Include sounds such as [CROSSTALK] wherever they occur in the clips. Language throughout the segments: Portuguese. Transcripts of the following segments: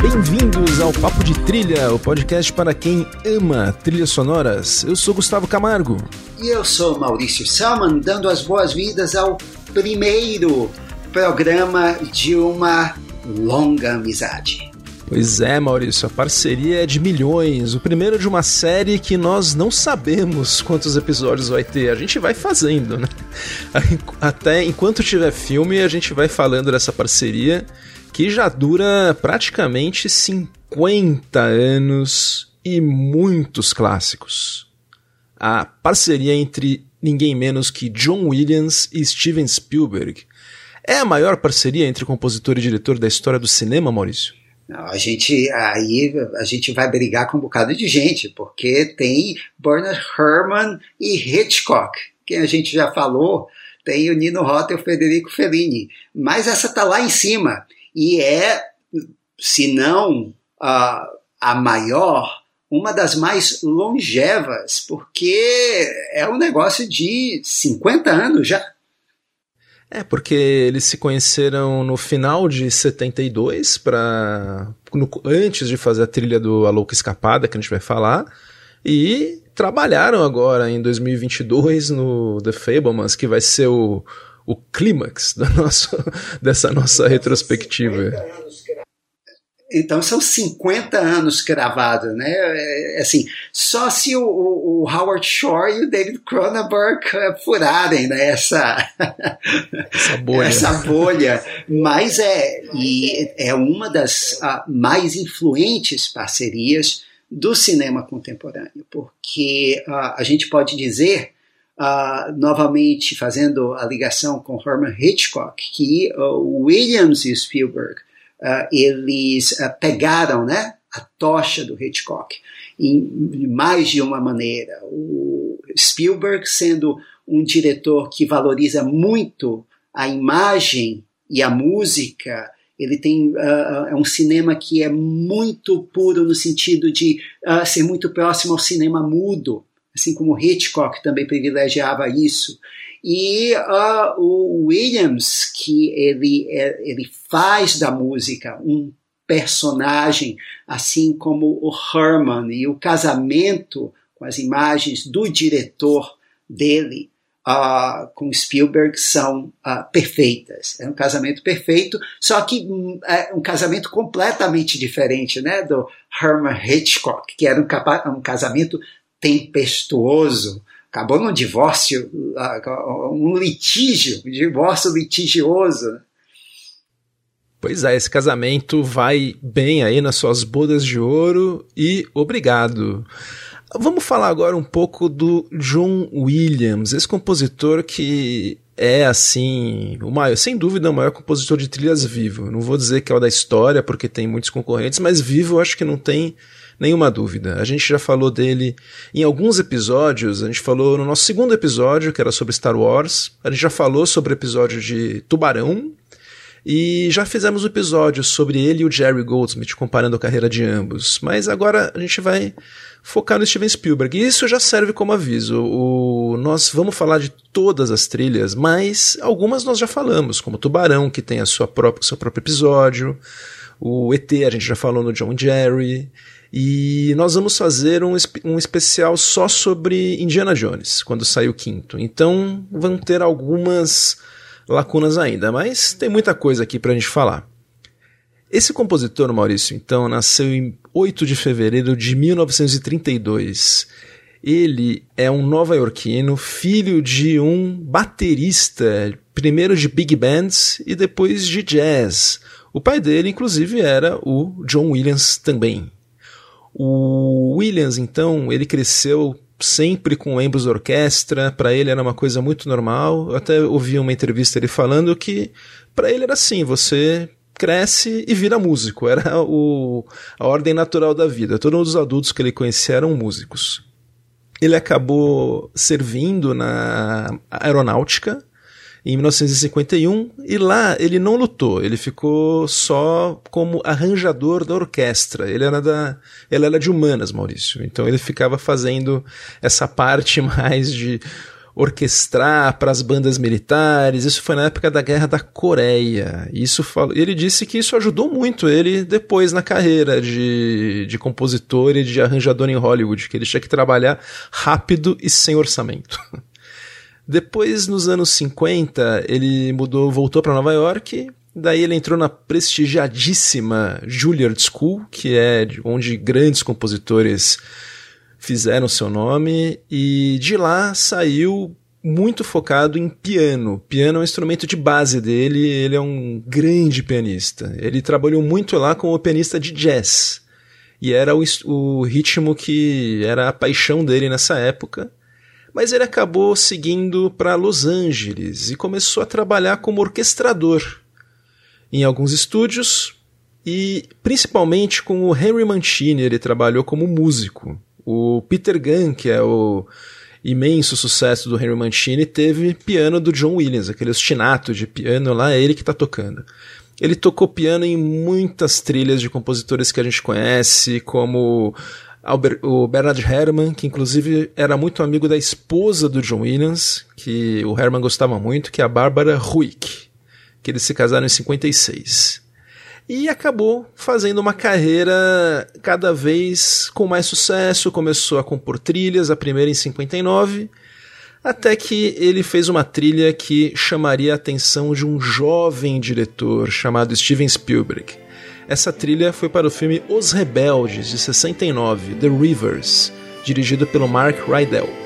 Bem-vindos ao Papo de Trilha, o podcast para quem ama trilhas sonoras. Eu sou Gustavo Camargo. E eu sou Maurício Salman, dando as boas-vindas ao primeiro programa de uma longa amizade. Pois é, Maurício, a parceria é de milhões. O primeiro de uma série que nós não sabemos quantos episódios vai ter. A gente vai fazendo, né? [LAUGHS] Até enquanto tiver filme, a gente vai falando dessa parceria que já dura praticamente 50 anos e muitos clássicos. A parceria entre ninguém menos que John Williams e Steven Spielberg é a maior parceria entre compositor e diretor da história do cinema, Maurício? A gente aí a gente vai brigar com um bocado de gente, porque tem Bernard Herrmann e Hitchcock, que a gente já falou, tem o Nino Rota e o Federico Fellini, mas essa tá lá em cima e é, se não a, a maior, uma das mais longevas, porque é um negócio de 50 anos já. É, porque eles se conheceram no final de 72, pra, no, antes de fazer a trilha do A Louca Escapada, que a gente vai falar, e trabalharam agora em 2022 no The Fablemans, que vai ser o, o clímax [LAUGHS] dessa nossa retrospectiva. Então são 50 anos cravados, né? É, assim, só se o, o, Howard Shore e o David Cronenberg furarem né, essa, essa, bolha. essa bolha. [LAUGHS] Mas é, e é uma das uh, mais influentes parcerias do cinema contemporâneo, porque uh, a gente pode dizer Uh, novamente fazendo a ligação com Herman Hitchcock, que uh, Williams e Spielberg uh, eles pegaram né, a tocha do Hitchcock em, em mais de uma maneira. O Spielberg sendo um diretor que valoriza muito a imagem e a música, ele tem uh, é um cinema que é muito puro no sentido de uh, ser muito próximo ao cinema mudo assim como Hitchcock também privilegiava isso. E uh, o Williams, que ele, é, ele faz da música um personagem, assim como o Herman, e o casamento com as imagens do diretor dele uh, com Spielberg são uh, perfeitas. É um casamento perfeito, só que um, é um casamento completamente diferente né, do Herman Hitchcock, que era um, um casamento tempestuoso, acabou num divórcio, um litígio, um divórcio litigioso. Pois é, esse casamento vai bem aí nas suas bodas de ouro e obrigado. Vamos falar agora um pouco do John Williams, esse compositor que é assim, o maior, sem dúvida o maior compositor de trilhas vivo. Não vou dizer que é o da história, porque tem muitos concorrentes, mas vivo eu acho que não tem nenhuma dúvida. A gente já falou dele em alguns episódios, a gente falou no nosso segundo episódio, que era sobre Star Wars, a gente já falou sobre o episódio de Tubarão, e já fizemos um episódio sobre ele e o Jerry Goldsmith, comparando a carreira de ambos. Mas agora a gente vai focar no Steven Spielberg. E isso já serve como aviso. O, nós vamos falar de todas as trilhas, mas algumas nós já falamos, como Tubarão, que tem a sua própria, seu próprio episódio. O ET, a gente já falou no John Jerry. E nós vamos fazer um, um especial só sobre Indiana Jones, quando sair o quinto. Então vão ter algumas lacunas ainda, mas tem muita coisa aqui para a gente falar. Esse compositor, Maurício, então, nasceu em 8 de fevereiro de 1932. Ele é um nova-iorquino, filho de um baterista, primeiro de big bands e depois de jazz. O pai dele, inclusive, era o John Williams também. O Williams, então, ele cresceu sempre com membros da orquestra, para ele era uma coisa muito normal. Eu até ouvi uma entrevista ele falando que para ele era assim, você cresce e vira músico, era o, a ordem natural da vida. Todos os adultos que ele conhecia eram músicos. Ele acabou servindo na aeronáutica, em 1951 e lá ele não lutou, ele ficou só como arranjador da orquestra. Ele era da, ele era de humanas, Maurício. Então ele ficava fazendo essa parte [LAUGHS] mais de orquestrar para as bandas militares. Isso foi na época da Guerra da Coreia. Isso ele disse que isso ajudou muito ele depois na carreira de, de compositor e de arranjador em Hollywood, que ele tinha que trabalhar rápido e sem orçamento. [LAUGHS] Depois, nos anos 50, ele mudou, voltou para Nova York. Daí ele entrou na prestigiadíssima Juilliard School, que é onde grandes compositores fizeram seu nome e de lá saiu muito focado em piano. Piano é um instrumento de base dele, ele é um grande pianista. Ele trabalhou muito lá como pianista de jazz. E era o, o ritmo que era a paixão dele nessa época. Mas ele acabou seguindo para Los Angeles e começou a trabalhar como orquestrador em alguns estúdios e principalmente com o Henry Mancini ele trabalhou como músico. O Peter Gunn, que é o imenso sucesso do Henry Mancini, teve piano do John Williams, aquele ostinato de piano lá, é ele que está tocando. Ele tocou piano em muitas trilhas de compositores que a gente conhece, como o Bernard Herrmann, que inclusive era muito amigo da esposa do John Williams, que o Herrmann gostava muito, que é a Bárbara Ruick, que eles se casaram em 56 e acabou fazendo uma carreira cada vez com mais sucesso. Começou a compor trilhas, a primeira em 59, até que ele fez uma trilha que chamaria a atenção de um jovem diretor chamado Steven Spielberg. Essa trilha foi para o filme Os Rebeldes, de 69, The Rivers, dirigido pelo Mark Rydell.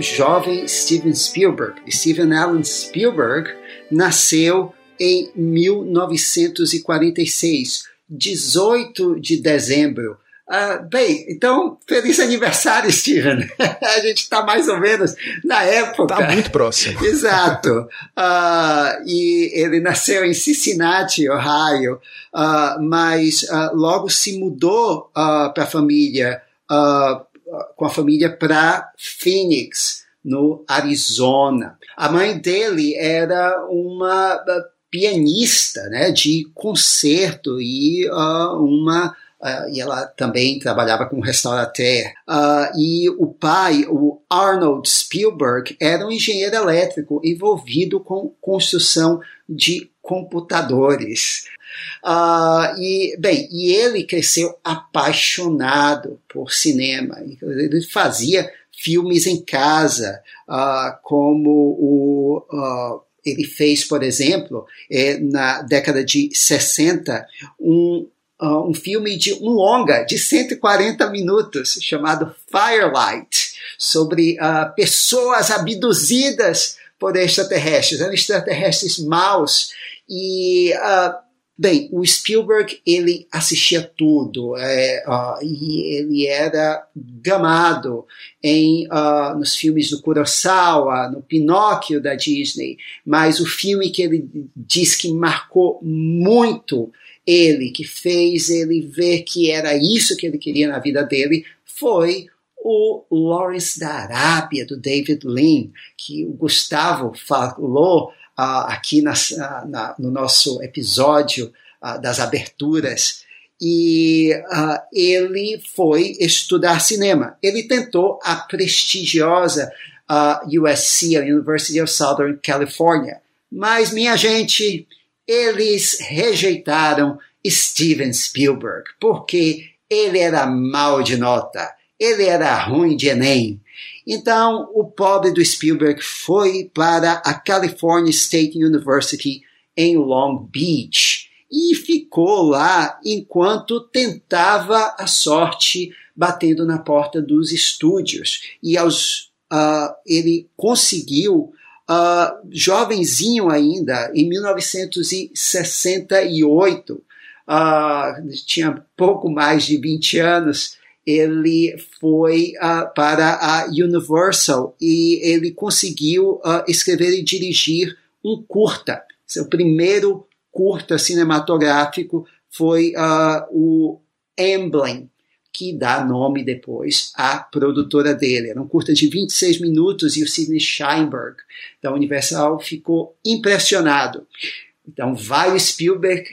Jovem Steven Spielberg. Steven Allen Spielberg nasceu em 1946, 18 de dezembro. Uh, bem, então, feliz aniversário, Steven. [LAUGHS] a gente está mais ou menos na época. Está muito próximo. [LAUGHS] Exato. Uh, e ele nasceu em Cincinnati, Ohio, uh, mas logo se mudou para a família com a família para Phoenix, no Arizona. A mãe dele era uma pianista né, de concerto e uh, uma Uh, e ela também trabalhava com restaurateur. Uh, e o pai, o Arnold Spielberg, era um engenheiro elétrico envolvido com construção de computadores. Uh, e, bem, e ele cresceu apaixonado por cinema. Ele fazia filmes em casa, uh, como o. Uh, ele fez, por exemplo, é, na década de 60, um, um filme de um longa de 140 minutos chamado Firelight, sobre pessoas abduzidas por extraterrestres, eram extraterrestres maus e uh, Bem, o Spielberg ele assistia tudo é, uh, e ele era gamado em uh, nos filmes do Kurosawa, no Pinóquio da Disney, mas o filme que ele diz que marcou muito ele, que fez ele ver que era isso que ele queria na vida dele, foi o Lawrence da Arábia, do David Lean, que o Gustavo falou aqui na, na, no nosso episódio uh, das aberturas. E uh, ele foi estudar cinema. Ele tentou a prestigiosa USC, a University of Southern California. Mas, minha gente, eles rejeitaram Steven Spielberg, porque ele era mal de nota, ele era ruim de Enem. Então, o pobre do Spielberg foi para a California State University em Long Beach e ficou lá enquanto tentava a sorte batendo na porta dos estúdios. E aos, uh, ele conseguiu, uh, jovenzinho ainda, em 1968, uh, tinha pouco mais de 20 anos, ele foi uh, para a Universal e ele conseguiu uh, escrever e dirigir um curta. Seu primeiro curta cinematográfico foi uh, o Emblem, que dá nome depois à produtora dele. Era um curta de 26 minutos e o Sidney Sheinberg da Universal ficou impressionado. Então vai o Spielberg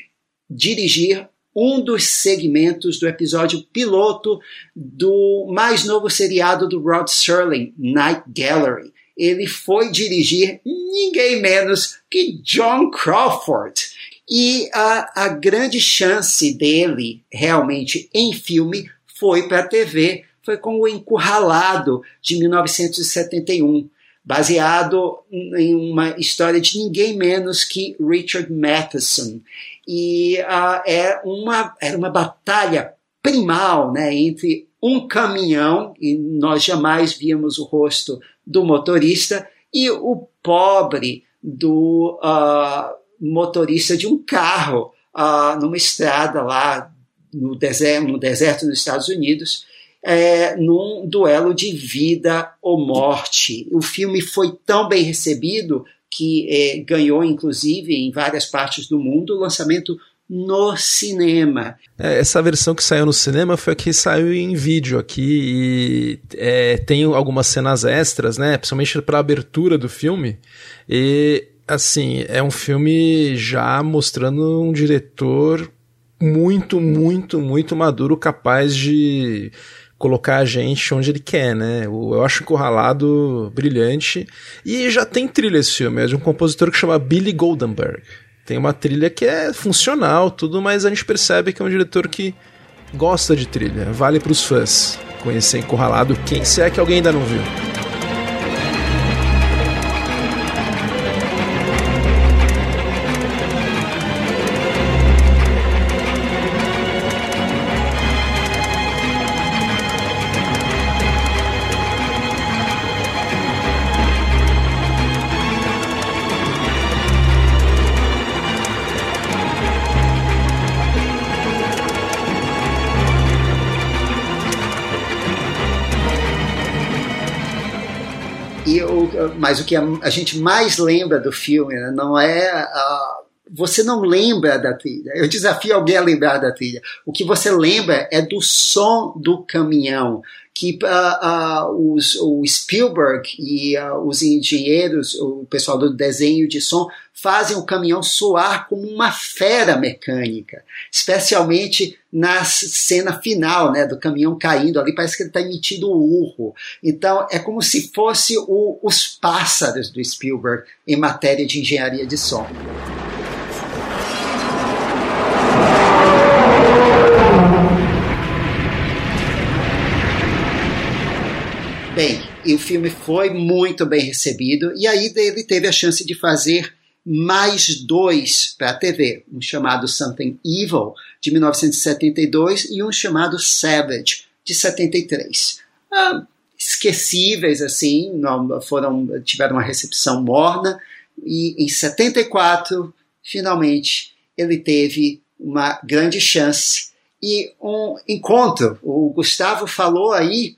dirigir um dos segmentos do episódio piloto do mais novo seriado do Rod Serling, Night Gallery. Ele foi dirigir ninguém menos que John Crawford. E a, a grande chance dele, realmente, em filme, foi para a TV. Foi com o Encurralado, de 1971 baseado em uma história de ninguém menos que Richard Matheson. E uh, é uma, era uma batalha primal né, entre um caminhão, e nós jamais víamos o rosto do motorista, e o pobre do uh, motorista de um carro uh, numa estrada lá no deserto, no deserto dos Estados Unidos é, num duelo de vida ou morte. O filme foi tão bem recebido que é, ganhou, inclusive, em várias partes do mundo, o lançamento no cinema. É, essa versão que saiu no cinema foi a que saiu em vídeo aqui e é, tem algumas cenas extras, né? Principalmente para a abertura do filme. E assim, é um filme já mostrando um diretor muito, muito, muito maduro, capaz de colocar a gente onde ele quer, né? Eu acho Encurralado brilhante. E já tem trilha esse filme, é de um compositor que chama Billy Goldenberg. Tem uma trilha que é funcional, tudo, mas a gente percebe que é um diretor que gosta de trilha. Vale para os fãs conhecer Encurralado, quem se é que alguém ainda não viu. Mas o que a, gente mais lembra do filme né, não é a, você não lembra da trilha. Eu desafio alguém a lembrar da trilha. O que você lembra é do som do caminhão, que uh, uh, os, o Spielberg e uh, os engenheiros, o pessoal do desenho de som, fazem o caminhão soar como uma fera mecânica, especialmente na cena final, né, do caminhão caindo ali, parece que ele está emitindo urro. Então é como se fosse o, os pássaros do Spielberg em matéria de engenharia de som. Bem, e o filme foi muito bem recebido, e aí ele teve a chance de fazer mais dois para a TV, um chamado Something Evil, de 1972, e um chamado Savage, de 73. Ah, esquecíveis, assim, não, foram, tiveram uma recepção morna, e em 74, finalmente, ele teve uma grande chance e um encontro. O Gustavo falou aí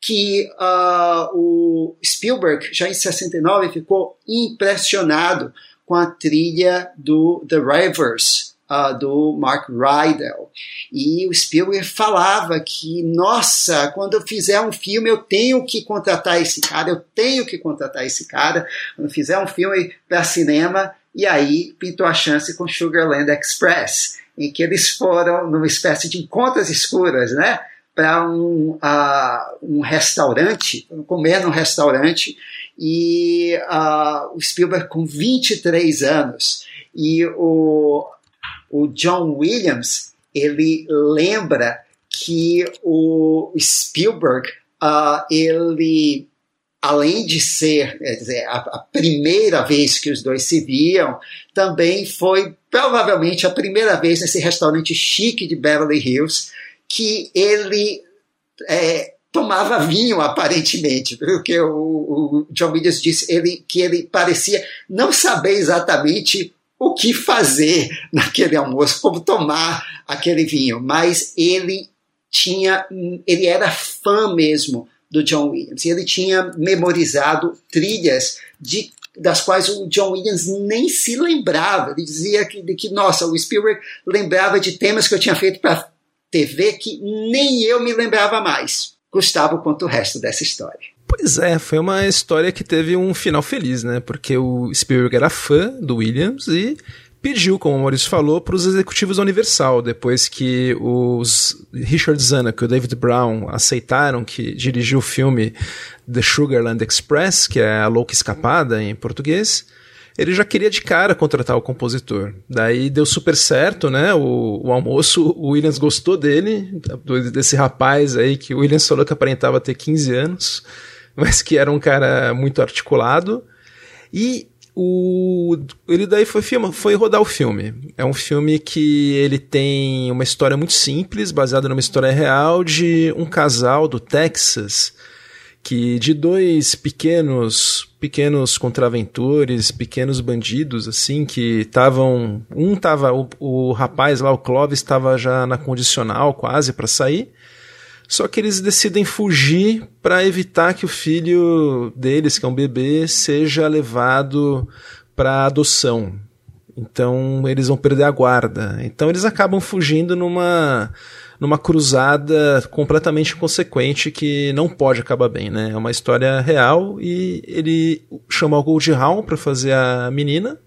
que uh, o Spielberg, já em 69, ficou impressionado com a trilha do The Rivers, uh, do Mark Rydell. E o Spielberg falava que, nossa, quando eu fizer um filme, eu tenho que contratar esse cara, eu tenho que contratar esse cara. Quando fizer um filme para cinema, e aí pintou a chance com Sugarland Express em que eles foram numa espécie de encontros escuras, né? Para um, um restaurante, comer num restaurante, e o Spielberg com 23 anos. E o, o John Williams, ele lembra que o Spielberg, uh, ele além de ser dizer, a, a, primeira vez que os dois se viam, também foi provavelmente a primeira vez nesse restaurante chique de Beverly Hills que ele é, tomava vinho, aparentemente, porque o, o, John Williams disse ele, que ele parecia não saber exatamente o que fazer [LAUGHS] naquele almoço, como tomar aquele vinho, mas ele tinha, ele era fã mesmo do John Williams. Ele tinha memorizado trilhas de, das quais o John Williams nem se lembrava. Ele dizia que, que, nossa, o Spielberg lembrava de temas que eu tinha feito para TV que nem eu me lembrava mais. Gustavo conta o resto dessa história. Pois é, foi uma história que teve um final feliz, né? Porque o Spielberg era fã do Williams e pediu, como o Maurício falou, para os executivos da Universal, depois que os Richard Zanuck e o David Brown aceitaram que dirigiu o filme The Sugarland Express, que é a Louca Escapada em português, ele já queria de cara contratar o compositor. Daí deu super certo, né? O, o almoço, o Williams gostou dele, desse rapaz aí que o Williams falou que aparentava ter 15 anos, [LAUGHS] mas que era um cara muito articulado. E o, ele daí foi, filma, foi rodar o filme. É um filme que ele tem uma história muito simples, baseada numa história real de um casal do Texas que de dois pequenos pequenos contraventores, pequenos bandidos assim que estavam, um tava o, o rapaz lá, o Clovis estava já na condicional quase para sair só que eles decidem fugir para evitar que o filho deles, que é um bebê, seja levado para adoção. Então eles vão perder a guarda. Então eles acabam fugindo numa numa cruzada completamente inconsequente que não pode acabar bem, né? É uma história real e ele chama o Gold Hawn para fazer a menina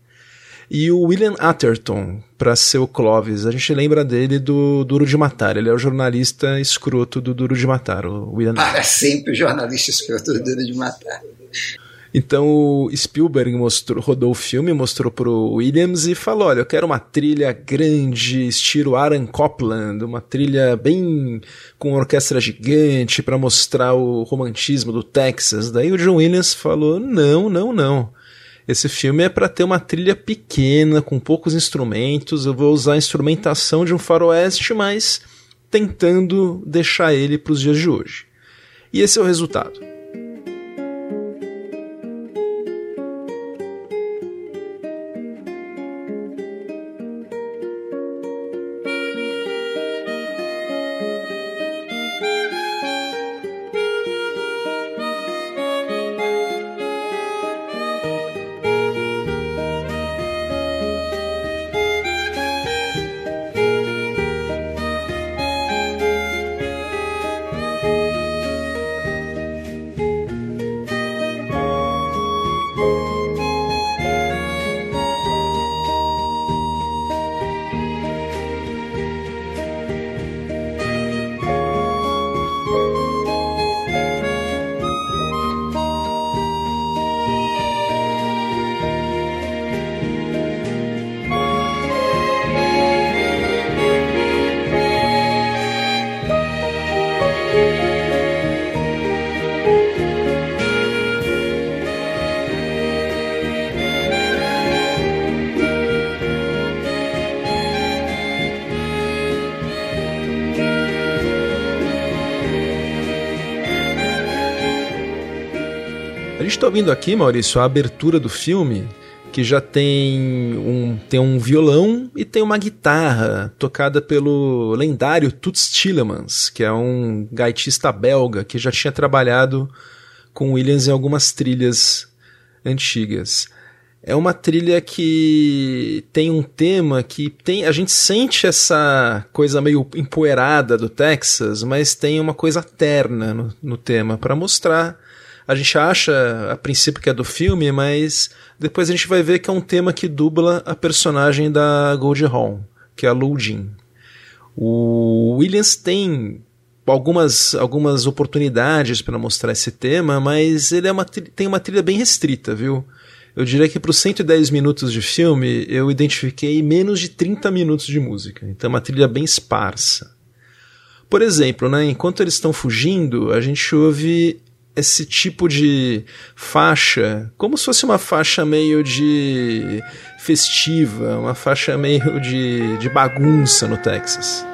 e o William Atherton para ser o Clovis. A gente lembra dele do Duro de Matar. Ele é o jornalista escroto do Duro de Matar, o William. Para sempre o jornalista escroto do Duro de Matar. Então o Spielberg mostrou, rodou o filme, mostrou pro Williams e falou: olha, eu quero uma trilha grande, estilo Aaron Copland, uma trilha bem com orquestra gigante para mostrar o romantismo do Texas. Daí o John Williams falou: não, não, não. Esse filme é para ter uma trilha pequena, com poucos instrumentos. Eu vou usar a instrumentação de um faroeste, mas tentando deixar ele para os dias de hoje. E esse é o resultado. Está ouvindo aqui, Maurício, a abertura do filme, que já tem um, tem um violão e tem uma guitarra tocada pelo lendário Toots Tillemans, que é um gaitista belga que já tinha trabalhado com Williams em algumas trilhas antigas. É uma trilha que tem um tema que tem. A gente sente essa coisa meio empoeirada do Texas, mas tem uma coisa terna no, no tema para mostrar. A gente acha a princípio que é do filme, mas depois a gente vai ver que é um tema que dubla a personagem da Goldie Hawn, que é a Jean. O Williams tem algumas, algumas oportunidades para mostrar esse tema, mas ele é uma, tem uma trilha bem restrita, viu? Eu diria que para os 110 minutos de filme, eu identifiquei menos de 30 minutos de música. Então é uma trilha bem esparsa. Por exemplo, né, enquanto eles estão fugindo, a gente ouve esse tipo de faixa, como se fosse uma faixa meio de festiva, uma faixa meio de, de bagunça no Texas.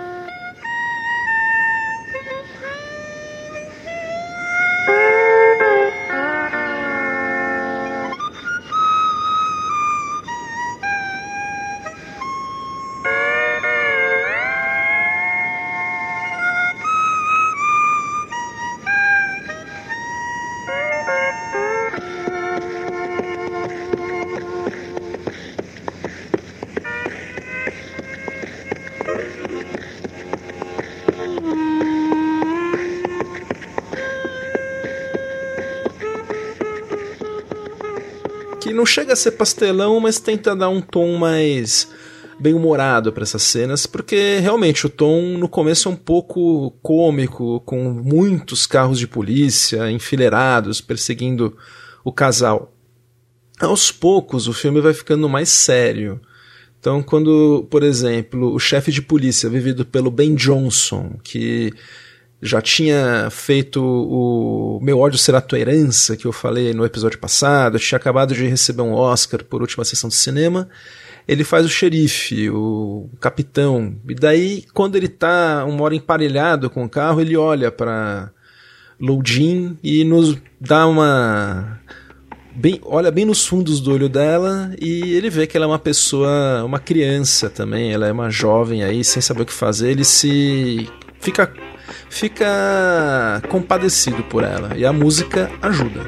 Chega a ser pastelão, mas tenta dar um tom mais bem humorado para essas cenas, porque realmente o tom no começo é um pouco cômico, com muitos carros de polícia enfileirados perseguindo o casal. Aos poucos o filme vai ficando mais sério. Então, quando, por exemplo, o chefe de polícia, vivido pelo Ben Johnson, que já tinha feito o Meu ódio será tua herança, que eu falei no episódio passado, tinha acabado de receber um Oscar por última sessão de cinema. Ele faz o xerife, o capitão, e daí, quando ele tá uma hora emparelhado com o carro, ele olha para Loudin e nos dá uma. Bem, olha bem nos fundos do olho dela e ele vê que ela é uma pessoa, uma criança também, ela é uma jovem aí, sem saber o que fazer, ele se fica fica compadecido por ela e a música ajuda.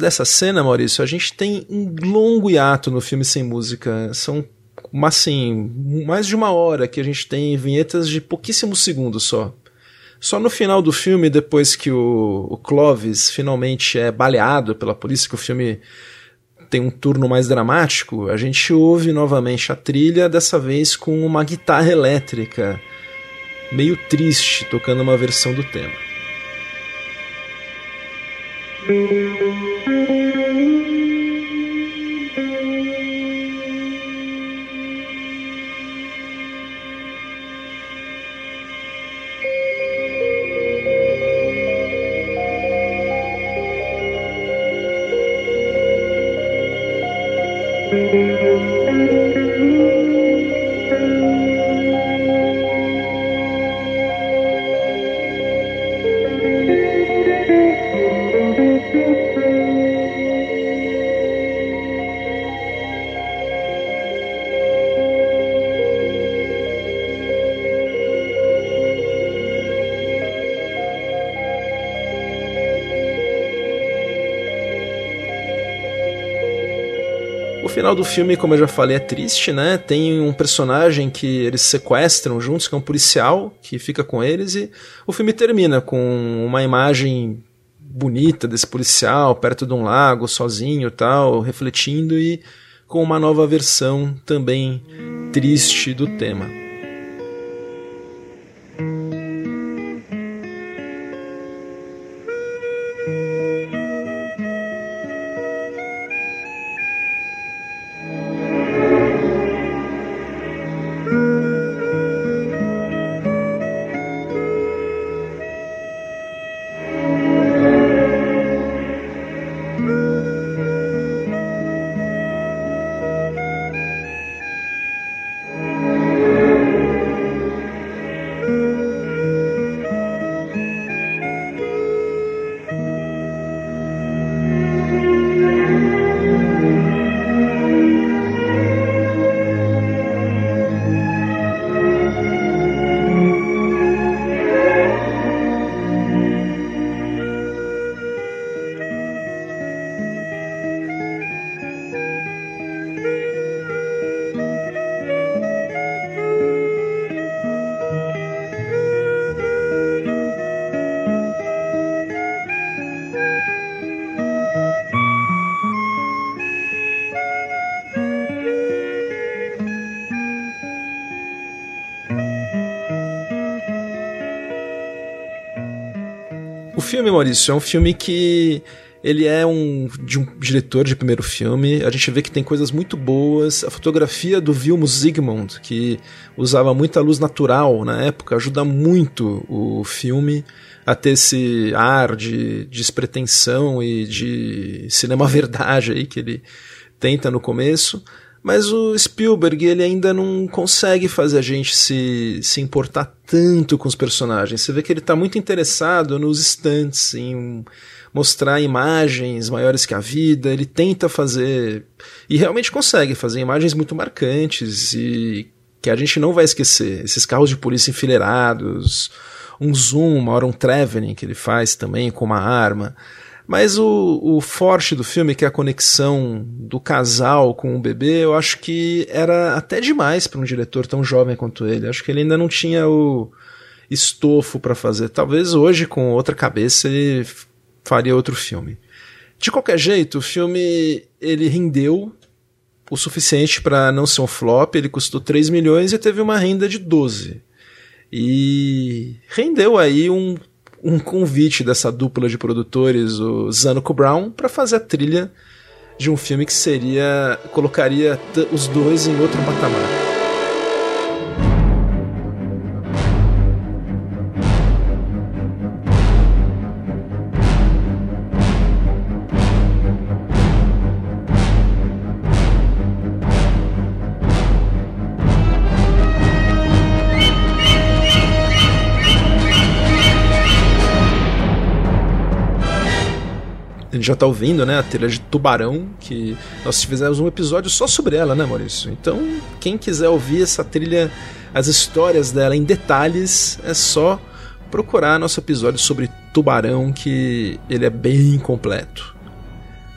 Dessa cena, Maurício, a gente tem um longo hiato no filme sem música. São assim, mais de uma hora que a gente tem vinhetas de pouquíssimos segundos só. Só no final do filme, depois que o, o Clovis finalmente é baleado pela polícia, que o filme tem um turno mais dramático, a gente ouve novamente a trilha, dessa vez com uma guitarra elétrica meio triste, tocando uma versão do tema. Final do filme, como eu já falei, é triste, né? Tem um personagem que eles sequestram juntos, que é um policial, que fica com eles, e o filme termina com uma imagem bonita desse policial perto de um lago, sozinho tal, refletindo, e com uma nova versão também triste do tema. Filme, Maurício, é um filme que ele é um de um diretor de primeiro filme. A gente vê que tem coisas muito boas. A fotografia do Vilmos Zsigmond, que usava muita luz natural na época, ajuda muito o filme a ter esse ar de despretensão e de cinema [LAUGHS] verdade aí que ele tenta no começo. Mas o Spielberg, ele ainda não consegue fazer a gente se, se importar tanto com os personagens. Você vê que ele está muito interessado nos instantes, em mostrar imagens maiores que a vida. Ele tenta fazer, e realmente consegue fazer imagens muito marcantes e que a gente não vai esquecer. Esses carros de polícia enfileirados, um zoom, uma hora um traveling que ele faz também com uma arma. Mas o, o forte do filme, que é a conexão do casal com o bebê, eu acho que era até demais para um diretor tão jovem quanto ele. Acho que ele ainda não tinha o estofo para fazer. Talvez hoje, com outra cabeça, ele faria outro filme. De qualquer jeito, o filme ele rendeu o suficiente para não ser um flop. Ele custou 3 milhões e teve uma renda de 12. E rendeu aí um um convite dessa dupla de produtores, o Zanuck Brown, para fazer a trilha de um filme que seria colocaria os dois em outro patamar. Já tá ouvindo, né, a trilha de Tubarão, que nós fizemos um episódio só sobre ela, né, Maurício? Então, quem quiser ouvir essa trilha, as histórias dela em detalhes, é só procurar nosso episódio sobre Tubarão, que ele é bem completo.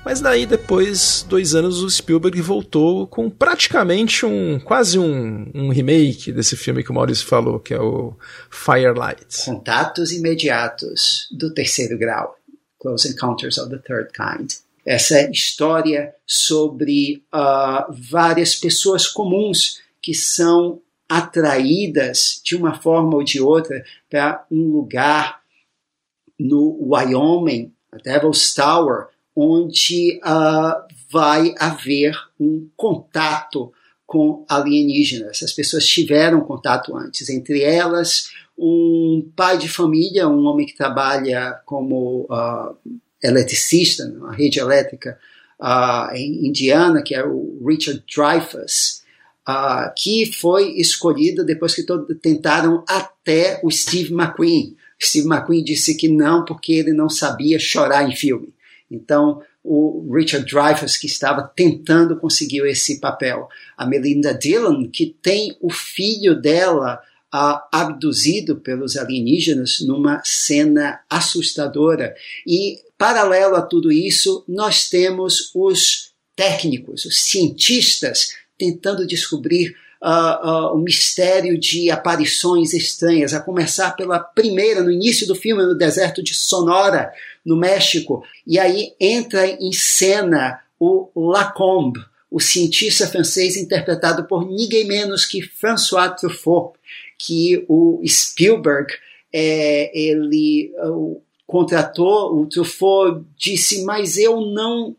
Mas daí, depois, dois anos, o Spielberg voltou com praticamente um. quase um, um remake desse filme que o Maurício falou, que é o Firelight. Contatos imediatos do terceiro grau. Close Encounters of the Third Kind. Essa história sobre uh, várias pessoas comuns que são atraídas de uma forma ou de outra para um lugar no Wyoming, a Devil's Tower, onde uh, vai haver um contato com alienígenas. As pessoas tiveram contato antes, entre elas um pai de família, um homem que trabalha como uh, eletricista na rede elétrica uh, em Indiana, que é o Richard Dreyfuss, uh, que foi escolhido depois que todo, tentaram até o Steve McQueen. Steve McQueen disse que não, porque ele não sabia chorar em filme. Então, o Richard Dreyfuss, que estava tentando conseguir esse papel. A Melinda Dillon, que tem o filho dela abduzido pelos alienígenas numa cena assustadora. E, paralelo a tudo isso, nós temos os técnicos, os cientistas, tentando descobrir uh, uh, o mistério de aparições estranhas, a começar pela primeira, no início do filme, no deserto de Sonora, no México. E aí entra em cena o Lacombe, o cientista francês interpretado por ninguém menos que François Truffaut, que o Spielberg é, ele contratou, o Truffaut disse, mas eu não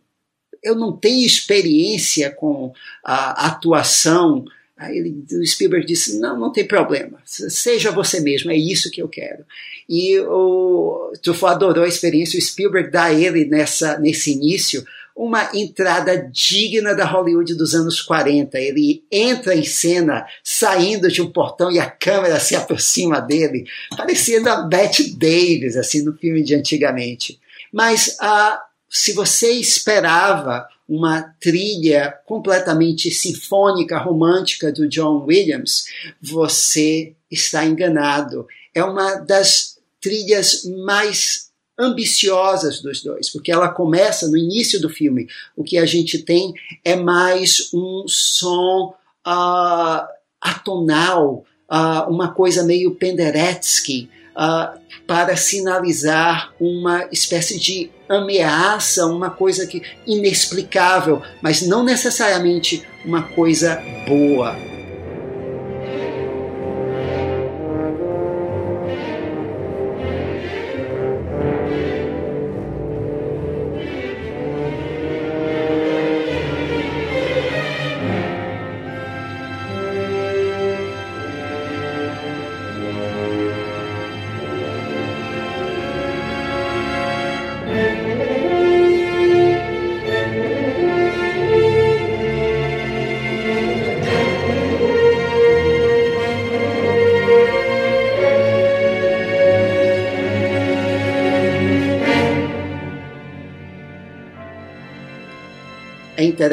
eu não tenho experiência com a atuação. Aí ele, o Spielberg disse: Não, não tem problema, seja você mesmo, é isso que eu quero. E o Truffaut adorou a experiência, o Spielberg dá ele nessa, nesse início uma entrada digna da Hollywood dos anos 40. Ele entra em cena saindo de um portão e a câmera se aproxima dele, parecendo a Bette Davis, assim, no filme de antigamente. Mas ah, se você esperava uma trilha completamente sinfônica, romântica do John Williams, você está enganado. É uma das trilhas mais ambiciosas dos dois, porque ela começa no início do filme. O que a gente tem é mais um som uh, atonal, uh, uma coisa meio Penderecki, uh, para sinalizar uma espécie de ameaça, uma coisa que inexplicável, mas não necessariamente uma coisa boa.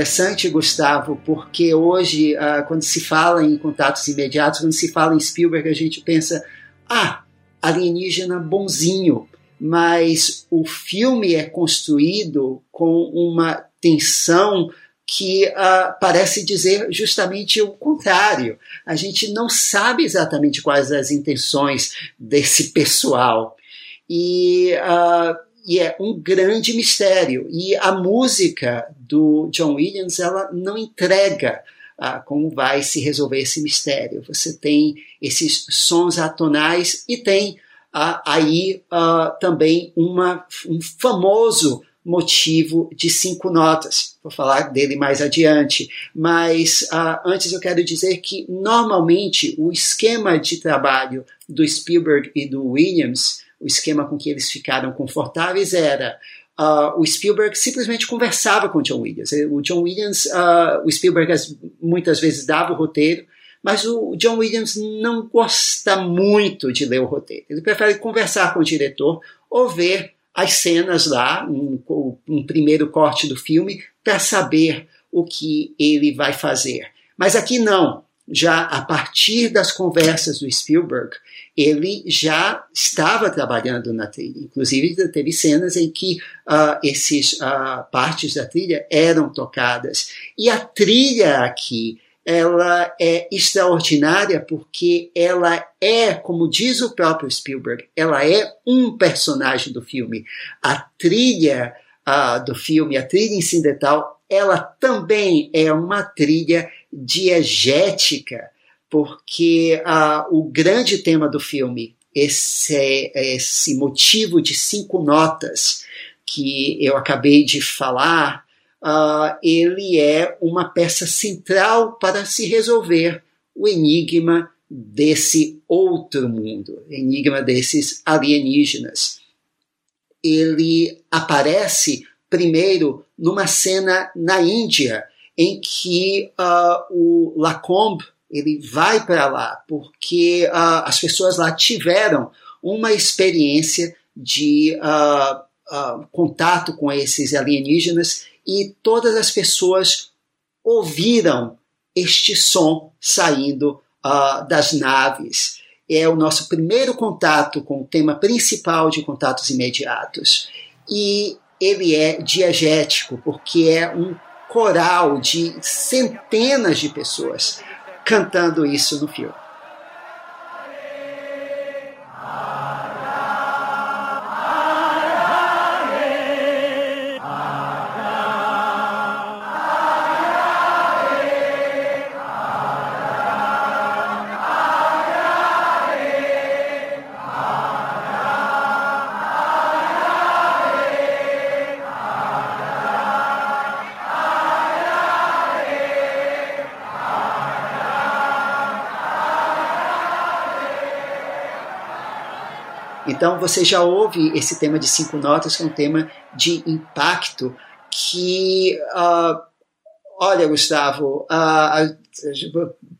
Interessante, Gustavo, porque hoje, uh, quando se fala em contatos imediatos, quando se fala em Spielberg, a gente pensa, ah, alienígena bonzinho. Mas o filme é construído com uma tensão que uh, parece dizer justamente o contrário. A gente não sabe exatamente quais as intenções desse pessoal. E uh, e é um grande mistério. E a música do John Williams ela não entrega ah, como vai se resolver esse mistério. Você tem esses sons atonais e tem ah, aí ah, também uma, um famoso motivo de cinco notas. Vou falar dele mais adiante. Mas uh, antes eu quero dizer que normalmente o esquema de trabalho do Spielberg e do Williams o esquema com que eles ficaram confortáveis era uh, o Spielberg simplesmente conversava com o John Williams. O John Williams, uh, o Spielberg muitas vezes dava o roteiro, mas o John Williams não gosta muito de ler o roteiro. Ele prefere conversar com o diretor ou ver as cenas lá, um, um primeiro corte do filme, para saber o que ele vai fazer. Mas aqui não já a partir das conversas do Spielberg, ele já estava trabalhando na trilha. Inclusive, teve cenas em que uh, esses uh, partes da trilha eram tocadas. E a trilha aqui, ela é extraordinária porque ela é, como diz o próprio Spielberg, ela é um personagem do filme. A trilha uh, do filme, a trilha incidental, ela também é uma trilha diegética, porque uh, o grande tema do filme, esse, esse motivo de cinco notas que eu acabei de falar, uh, ele é uma peça central para se resolver o enigma desse outro mundo, enigma desses alienígenas. Ele aparece primeiro numa cena na Índia, em que uh, o Lacombe ele vai para lá porque uh, as pessoas lá tiveram uma experiência de uh, contato com esses alienígenas e todas as pessoas ouviram este som saindo das naves. É o nosso primeiro contato com o tema principal de contatos imediatos. E ele é diegético, porque é um coral de centenas de pessoas cantando isso no filme. Então você já ouve esse tema de cinco notas, que é um tema de impacto que, uh, olha, Gustavo, uh,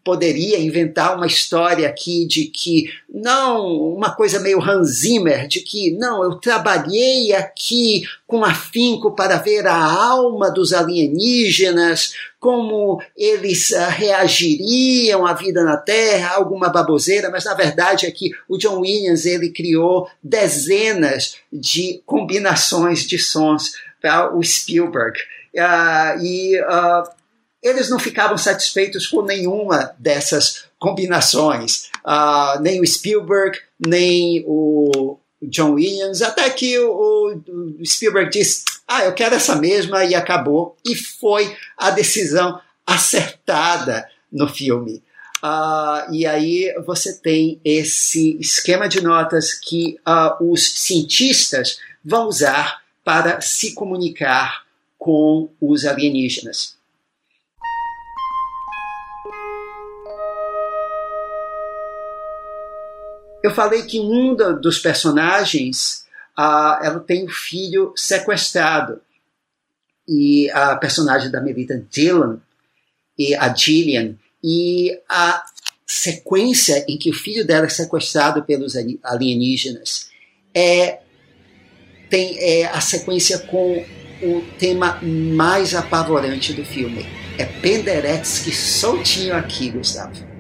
poderia inventar uma história aqui de que, não, uma coisa meio Hans Zimmer, de que, não, eu trabalhei aqui com afinco para ver a alma dos alienígenas, como eles uh, reagiriam à vida na Terra, alguma baboseira, mas na verdade é que o John Williams ele criou dezenas de combinações de sons para o Spielberg. Uh, e uh, eles não ficavam satisfeitos com nenhuma dessas combinações, uh, nem o Spielberg, nem o John Williams, até que o, o, Spielberg disse: Ah, eu quero essa mesma, e acabou. E foi a decisão acertada no filme. Uh, e aí você tem esse esquema de notas que uh, os cientistas vão usar para se comunicar com os alienígenas. Eu falei que um dos personagens ela tem um filho sequestrado. E a personagem da Melita Dylan, e a Gillian, e a sequência em que o filho dela é sequestrado pelos alienígenas é, tem, é a sequência com o tema mais apavorante do filme. É Penderecki soltinho aqui, Gustavo.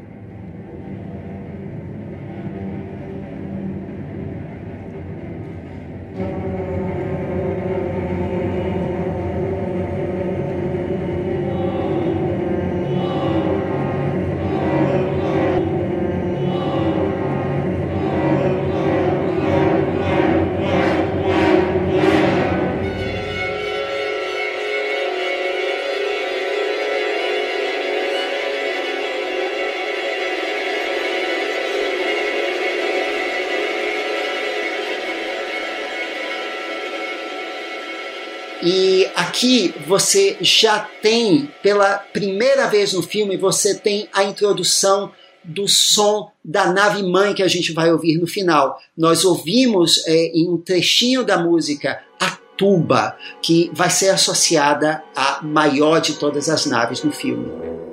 Aqui você já tem, pela primeira vez no filme, você tem a introdução do som da nave mãe que a gente vai ouvir no final. Nós ouvimos é, em um trechinho da música a tuba, que vai ser associada à maior de todas as naves no filme.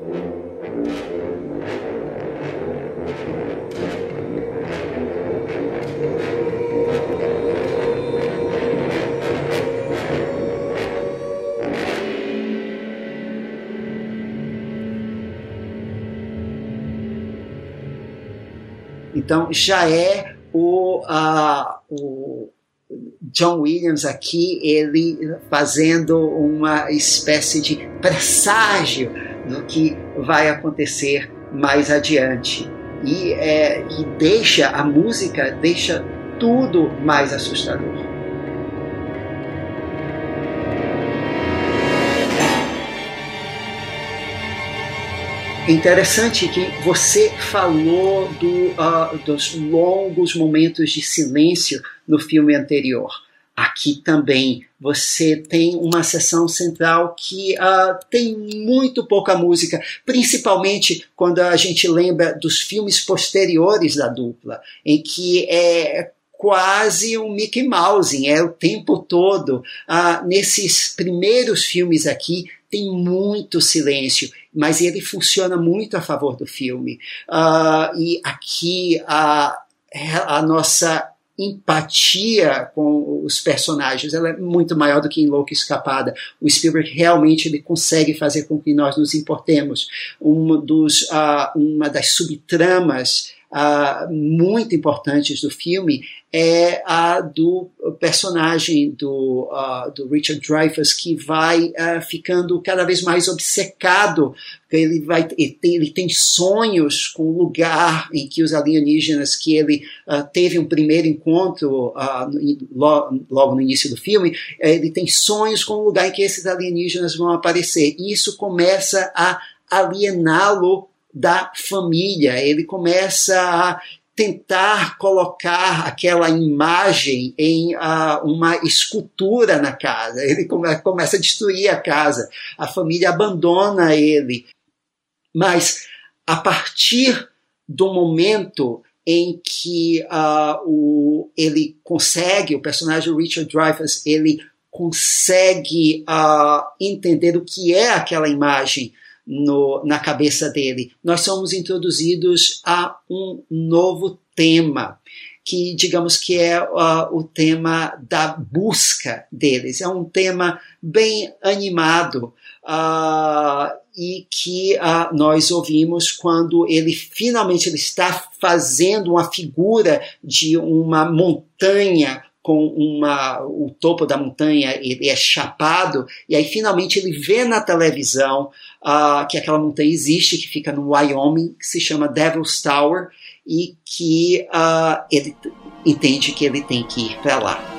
Então já é o, uh, o John Williams aqui, ele fazendo uma espécie de presságio do que vai acontecer mais adiante. E, é, e deixa a música, deixa tudo mais assustador. Interessante que você falou do, uh, dos longos momentos de silêncio no filme anterior. Aqui também você tem uma sessão central que uh, tem muito pouca música, principalmente quando a gente lembra dos filmes posteriores da dupla, em que é quase um Mickey Mouse, é o tempo todo. Uh, nesses primeiros filmes aqui, tem muito silêncio, mas ele funciona muito a favor do filme. Uh, e aqui a, a nossa empatia com os personagens ela é muito maior do que em Louca Escapada. O Spielberg realmente ele consegue fazer com que nós nos importemos. Uma, dos, uh, uma das subtramas uh, muito importantes do filme é a do personagem do, uh, do Richard Dreyfuss que vai uh, ficando cada vez mais obcecado. Ele, vai, ele tem, ele, tem, sonhos com o lugar em que os alienígenas que ele uh, teve um primeiro encontro logo, logo, no início do filme, ele tem sonhos com o lugar em que esses alienígenas vão aparecer. E isso começa a aliená-lo da família. Ele começa a tentar colocar aquela imagem em uh, uma escultura na casa. Ele come, começa a destruir a casa. A família abandona ele. Mas a partir do momento em que uh, o, ele consegue, o personagem Richard Dreyfuss, ele consegue uh, entender o que é aquela imagem no, na cabeça dele. Nós somos introduzidos a um novo tema, que digamos que é uh, o tema da busca deles. É um tema bem animado uh, e que uh, nós ouvimos quando ele finalmente ele está fazendo uma figura de uma montanha com uma, o topo da montanha ele é chapado, e aí finalmente ele vê na televisão uh, que aquela montanha existe, que fica no Wyoming, que se chama Devil's Tower, e que uh, ele entende que ele tem que ir para lá.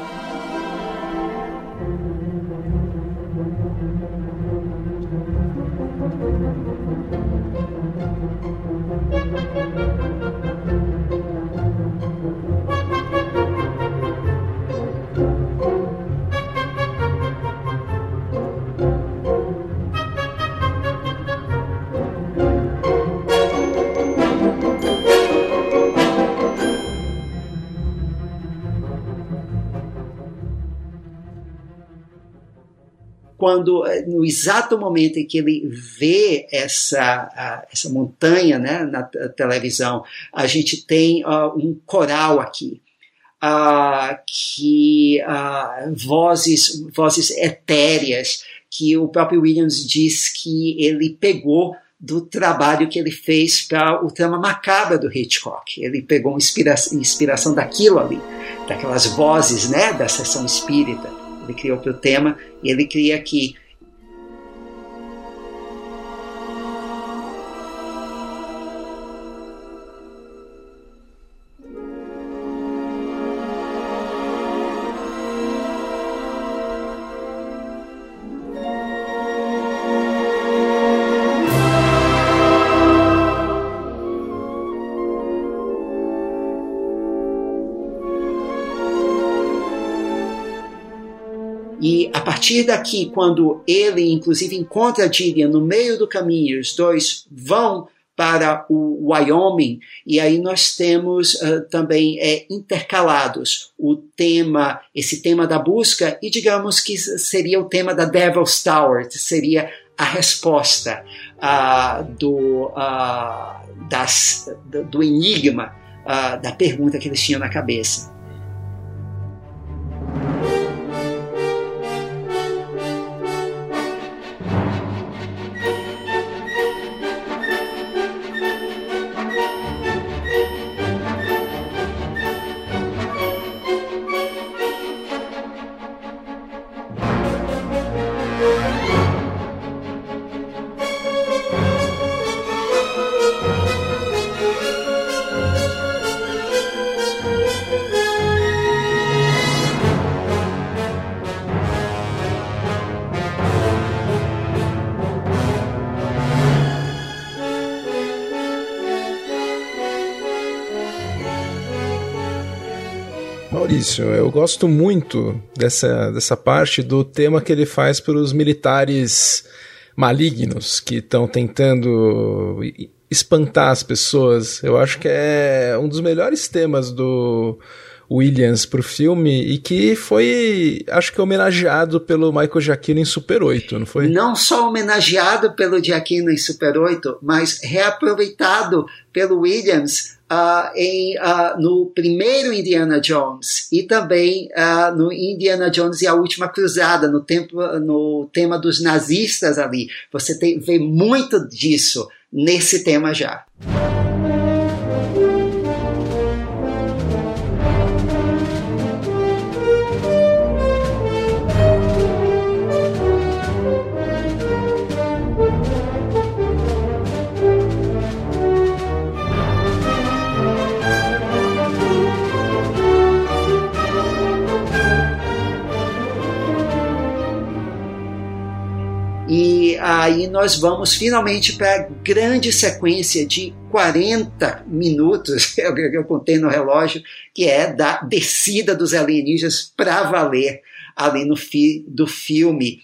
Quando eh, no exato momento em que ele vê essa, essa montanha né, na televisão, a gente tem uh, um coral aqui. Uh, que uh, vozes, vozes etéreas que o próprio Williams diz que ele pegou do trabalho que ele fez para o trama macabra do Hitchcock. Ele pegou inspira inspiração daquilo ali, daquelas vozes né, da sessão espírita ele criou para o tema, e ele cria aqui partir daqui, quando ele, inclusive, encontra Gillian no meio do caminho, os dois vão para o Wyoming, e aí nós temos uh, também é, intercalados o tema, esse tema da busca, e digamos que seria o tema da Devil's Tower, seria a resposta uh, do, uh, das, do enigma, da pergunta que eles tinham na cabeça. Eu gosto muito dessa, dessa parte do tema que ele faz para os militares malignos que estão tentando espantar as pessoas. Eu acho que é um dos melhores temas do Williams para o filme e que foi, acho que homenageado pelo Michael Giacchino em Super 8, não foi? Não só homenageado pelo Giacchino em Super 8, mas reaproveitado pelo Williams uh, em, uh, no primeiro Indiana Jones e também uh, no Indiana Jones e a Última Cruzada, no, tempo, no tema dos nazistas ali. Você tem, vê muito disso nesse tema já. Aí nós vamos finalmente para a grande sequência de 40 minutos, [LAUGHS] que eu contei no relógio, que é da descida dos alienígenas para valer ali no fi, do filme.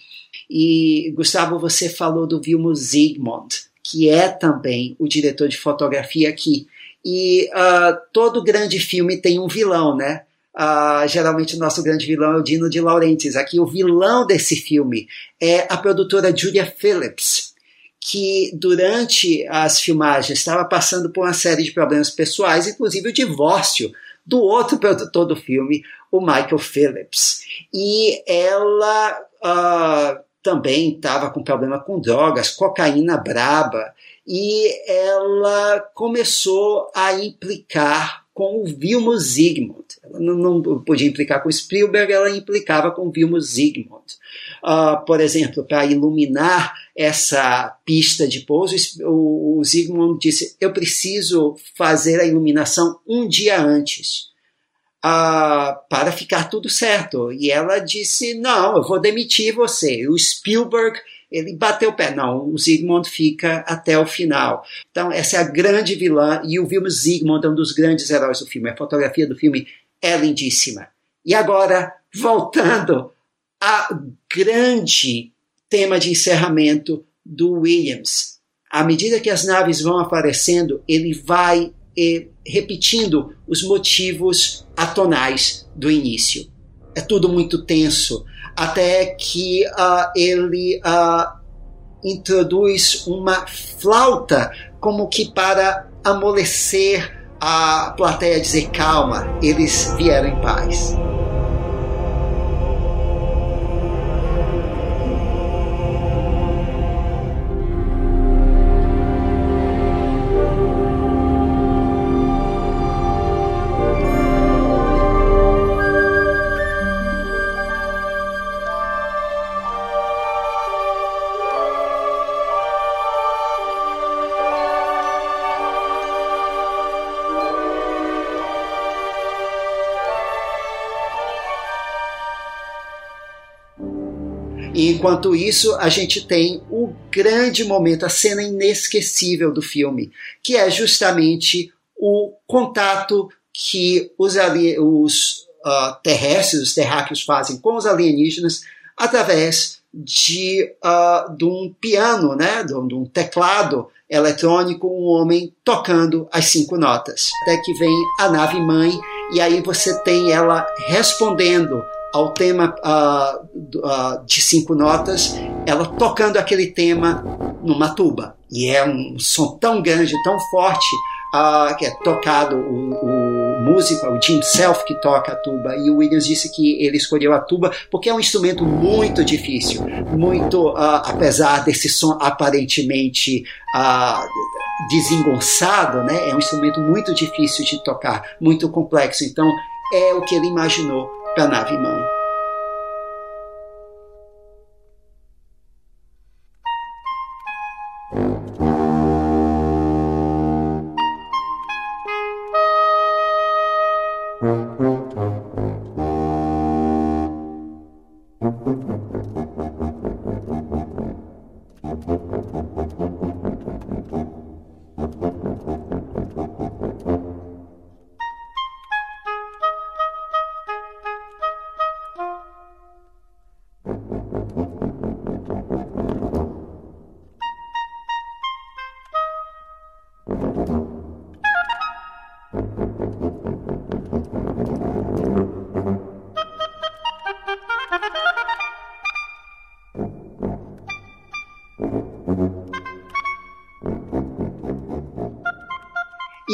E, Gustavo, você falou do Vilmo Zsigmond, que é também o diretor de fotografia aqui. E uh, todo grande filme tem um vilão, né? Uh, geralmente o nosso grande vilão é o Dino de Laurentiis. Aqui o vilão desse filme é a produtora Julia Phillips, que durante as filmagens estava passando por uma série de problemas pessoais, inclusive o divórcio do outro produtor do filme, o Michael Phillips. E ela uh, também estava com problema com drogas, cocaína braba, e ela começou a implicar com o Vilmos Zsigmond. Ela não, não, podia implicar com Spielberg, ela implicava com o Vilmos Zsigmond. Uh, por exemplo, para iluminar essa pista de pouso, o, o disse: Eu preciso fazer a iluminação um dia antes uh, para ficar tudo certo. E ela disse: Não, eu vou demitir você. O Spielberg ele bateu o pé. Não, o Zygmunt fica até o final. Então, essa é a grande vilã, e o Vilmos Zygmunt é um dos grandes heróis do filme. A fotografia do filme é lindíssima. E agora, voltando ao grande tema de encerramento do Williams. À medida que as naves vão aparecendo, ele vai eh, repetindo os motivos atonais do início. É tudo muito tenso, até que uh, ele uh, introduz uma flauta como que para amolecer a plateia, dizer calma, eles vieram em paz. Enquanto isso, a gente tem o grande momento, a cena inesquecível do filme, que é justamente o contato que os, os uh, terrestres, os terráqueos fazem com os alienígenas através de, uh, de um piano, né, de, de um teclado eletrônico, um homem tocando as cinco notas. Até que vem a nave mãe e aí você tem ela respondendo ao tema uh, de cinco notas, ela tocando aquele tema numa tuba. E é um som tão grande, tão forte, uh, que é tocado o, o músico, o Jim Self que toca a tuba, e o Williams disse que ele escolheu a tuba porque é um instrumento muito difícil, muito, apesar desse som aparentemente desengonçado, né, é um instrumento muito difícil de tocar, muito complexo. Então, é o que ele imaginou para a nave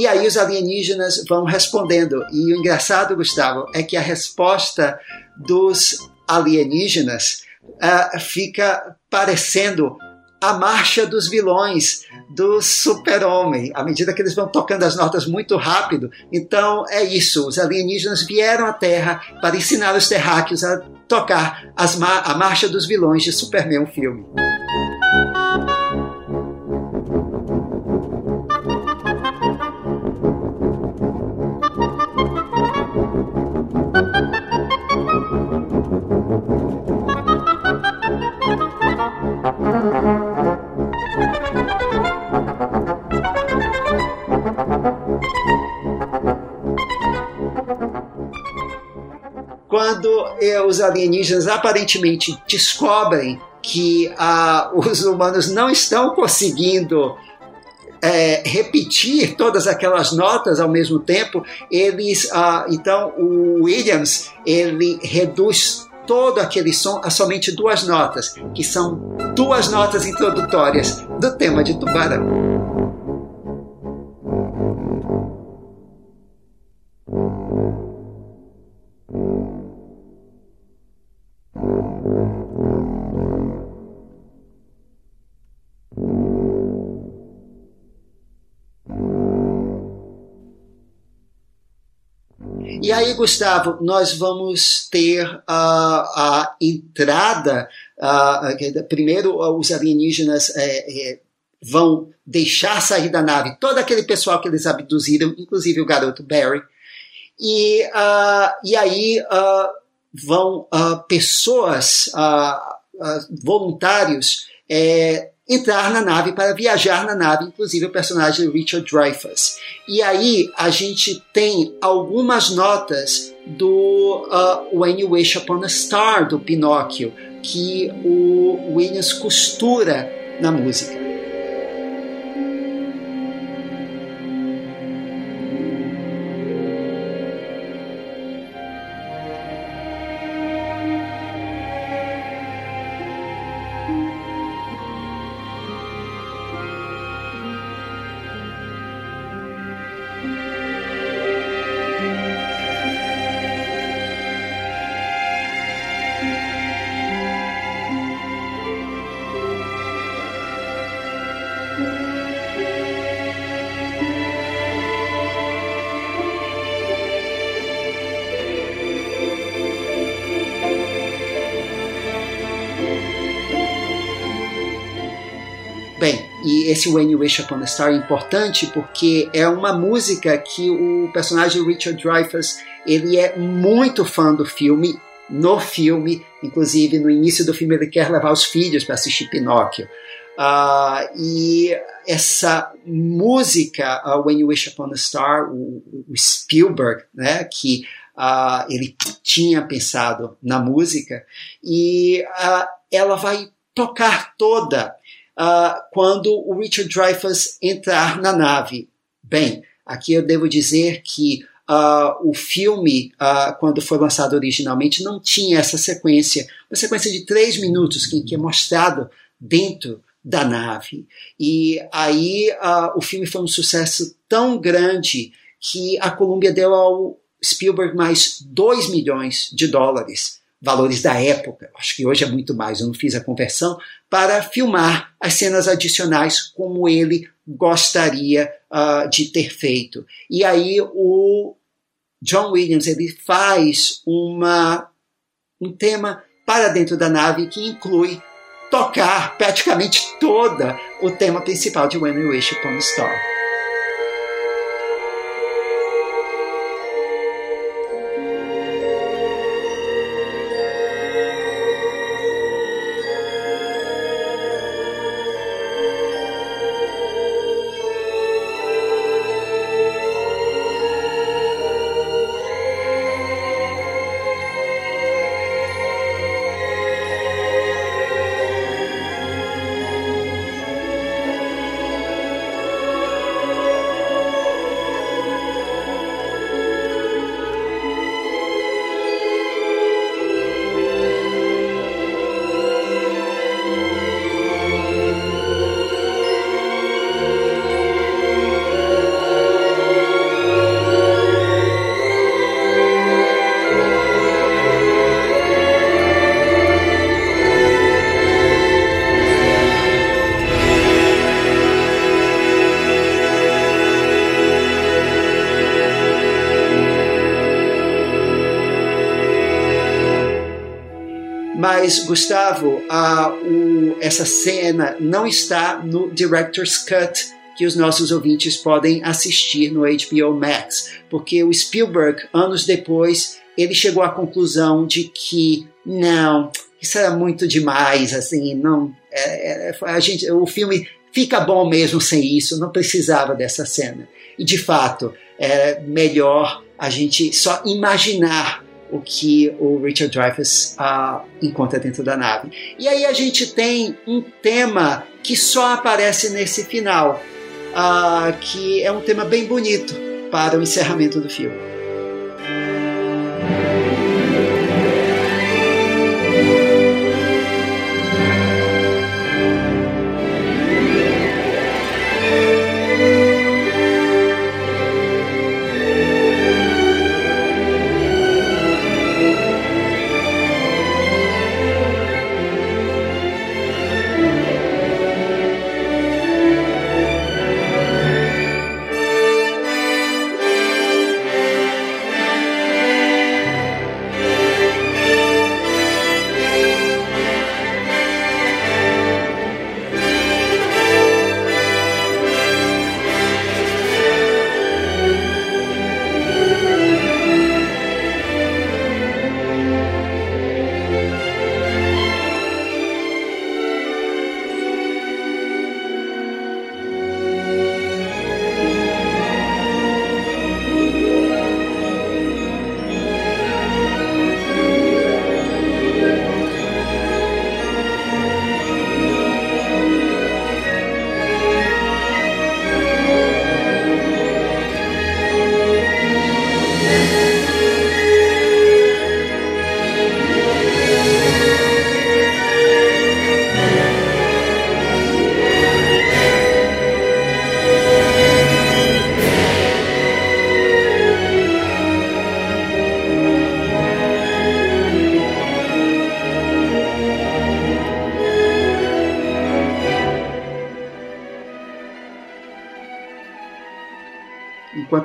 E aí os alienígenas vão respondendo. E o engraçado, Gustavo, é que a resposta dos alienígenas uh, fica parecendo a marcha dos vilões do super-homem, à medida que eles vão tocando as notas muito rápido. Então é isso, os alienígenas vieram à Terra para ensinar os terráqueos a tocar a marcha dos vilões de Superman, um filme. Os alienígenas aparentemente descobrem que ah, [LAUGHS] os humanos não estão conseguindo é, repetir todas aquelas notas ao mesmo tempo, eles, ah, então o Williams ele reduz todo aquele som a somente duas notas, que são duas notas introdutórias do tema de Tubarão. E aí, Gustavo, nós vamos ter uh, a entrada. Uh, primeiro, os alienígenas é, é, vão deixar sair da nave todo aquele pessoal que eles abduziram, inclusive o garoto Barry. E, uh, e aí vão pessoas, voluntários, é, entrar na nave, para viajar na nave, inclusive o personagem Richard Dreyfuss. E aí a gente tem algumas notas do uh, When You Wish Upon a Star, do Pinóquio, que o Williams costura na música. Esse When You Wish Upon a Star é importante porque é uma música que o personagem Richard Dreyfuss ele é muito fã do filme. No filme, inclusive no início do filme, ele quer levar os filhos para assistir Pinóquio. Uh, e essa música, uh, When You Wish Upon a Star, o, o Spielberg, né, que ele tinha pensado na música, e ela vai tocar toda quando o Richard Dreyfuss entrar na nave. Bem, aqui eu devo dizer que uh, o filme, uh, quando foi lançado originalmente, não tinha essa sequência, uma sequência de três minutos que, que é mostrado dentro da nave. E aí uh, o filme foi um sucesso tão grande que a Columbia deu ao Spielberg mais 2 milhões de dólares valores da época, acho que hoje é muito mais, eu não fiz a conversão, para filmar as cenas adicionais como ele gostaria uh, de ter feito. E aí o John Williams ele faz uma, um tema para dentro da nave que inclui tocar praticamente toda o tema principal de When We Wish Upon a Star. Mas, Gustavo, a, o, essa cena não está no Director's Cut que os nossos ouvintes podem assistir no HBO Max, porque o Spielberg, anos depois, ele chegou à conclusão de que não, isso era muito demais, assim, não, é, é, a gente, o filme fica bom mesmo sem isso, não precisava dessa cena. E de fato, é melhor a gente só imaginar o que o Richard Dreyfuss uh, encontra dentro da nave. E aí a gente tem um tema que só aparece nesse final, uh, que é um tema bem bonito para o encerramento do filme.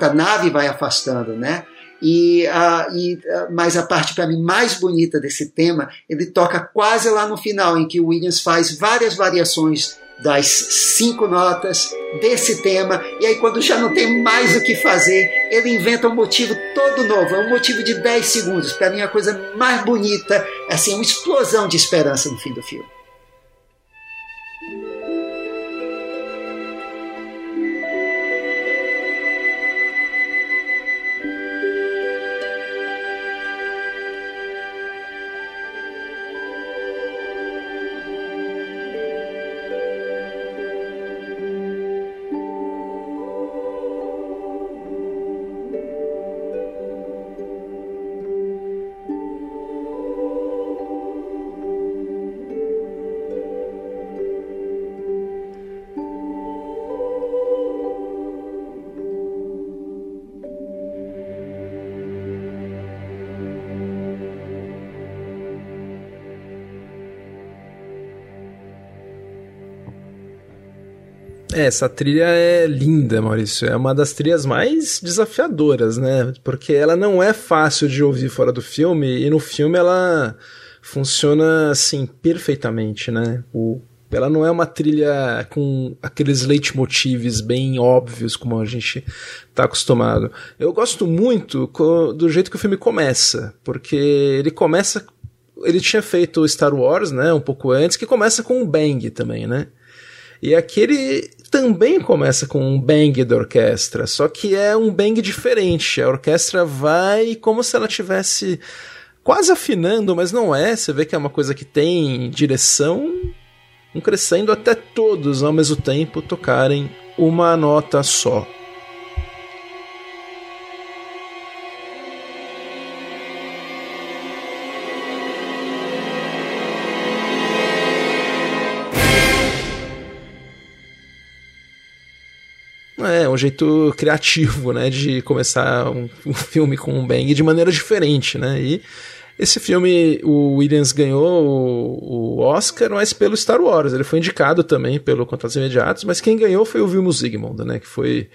A nave vai afastando, né? E, uh, e uh, mas a parte para mim mais bonita desse tema, ele toca quase lá no final, em que o Williams faz várias variações das cinco notas desse tema, e aí quando já não tem mais o que fazer, ele inventa um motivo todo novo, é um motivo de 10 segundos. Para mim, a coisa mais bonita, assim, uma explosão de esperança no fim do filme. Essa trilha é linda, Maurício. É uma das trilhas mais desafiadoras, né? Porque ela não é fácil de ouvir fora do filme e no filme ela funciona assim perfeitamente, né? O, ela não é uma trilha com aqueles leitmotivs bem óbvios como a gente está acostumado. Eu gosto muito do jeito que o filme começa, porque ele começa ele tinha feito Star Wars, né, um pouco antes, que começa com um bang também, né? E aquele também começa com um bang da orquestra, só que é um bang diferente. A orquestra vai como se ela tivesse quase afinando, mas não é. Você vê que é uma coisa que tem direção, um crescendo até todos ao mesmo tempo tocarem uma nota só. Um jeito criativo, né, de começar um, um filme com um bang de maneira diferente, né, e esse filme, o Williams ganhou o, o, Oscar, mas pelo Star Wars. Ele foi indicado também pelo Contatos Imediatos, mas quem ganhou foi o Vilmos Zsigmond, né? Que foi,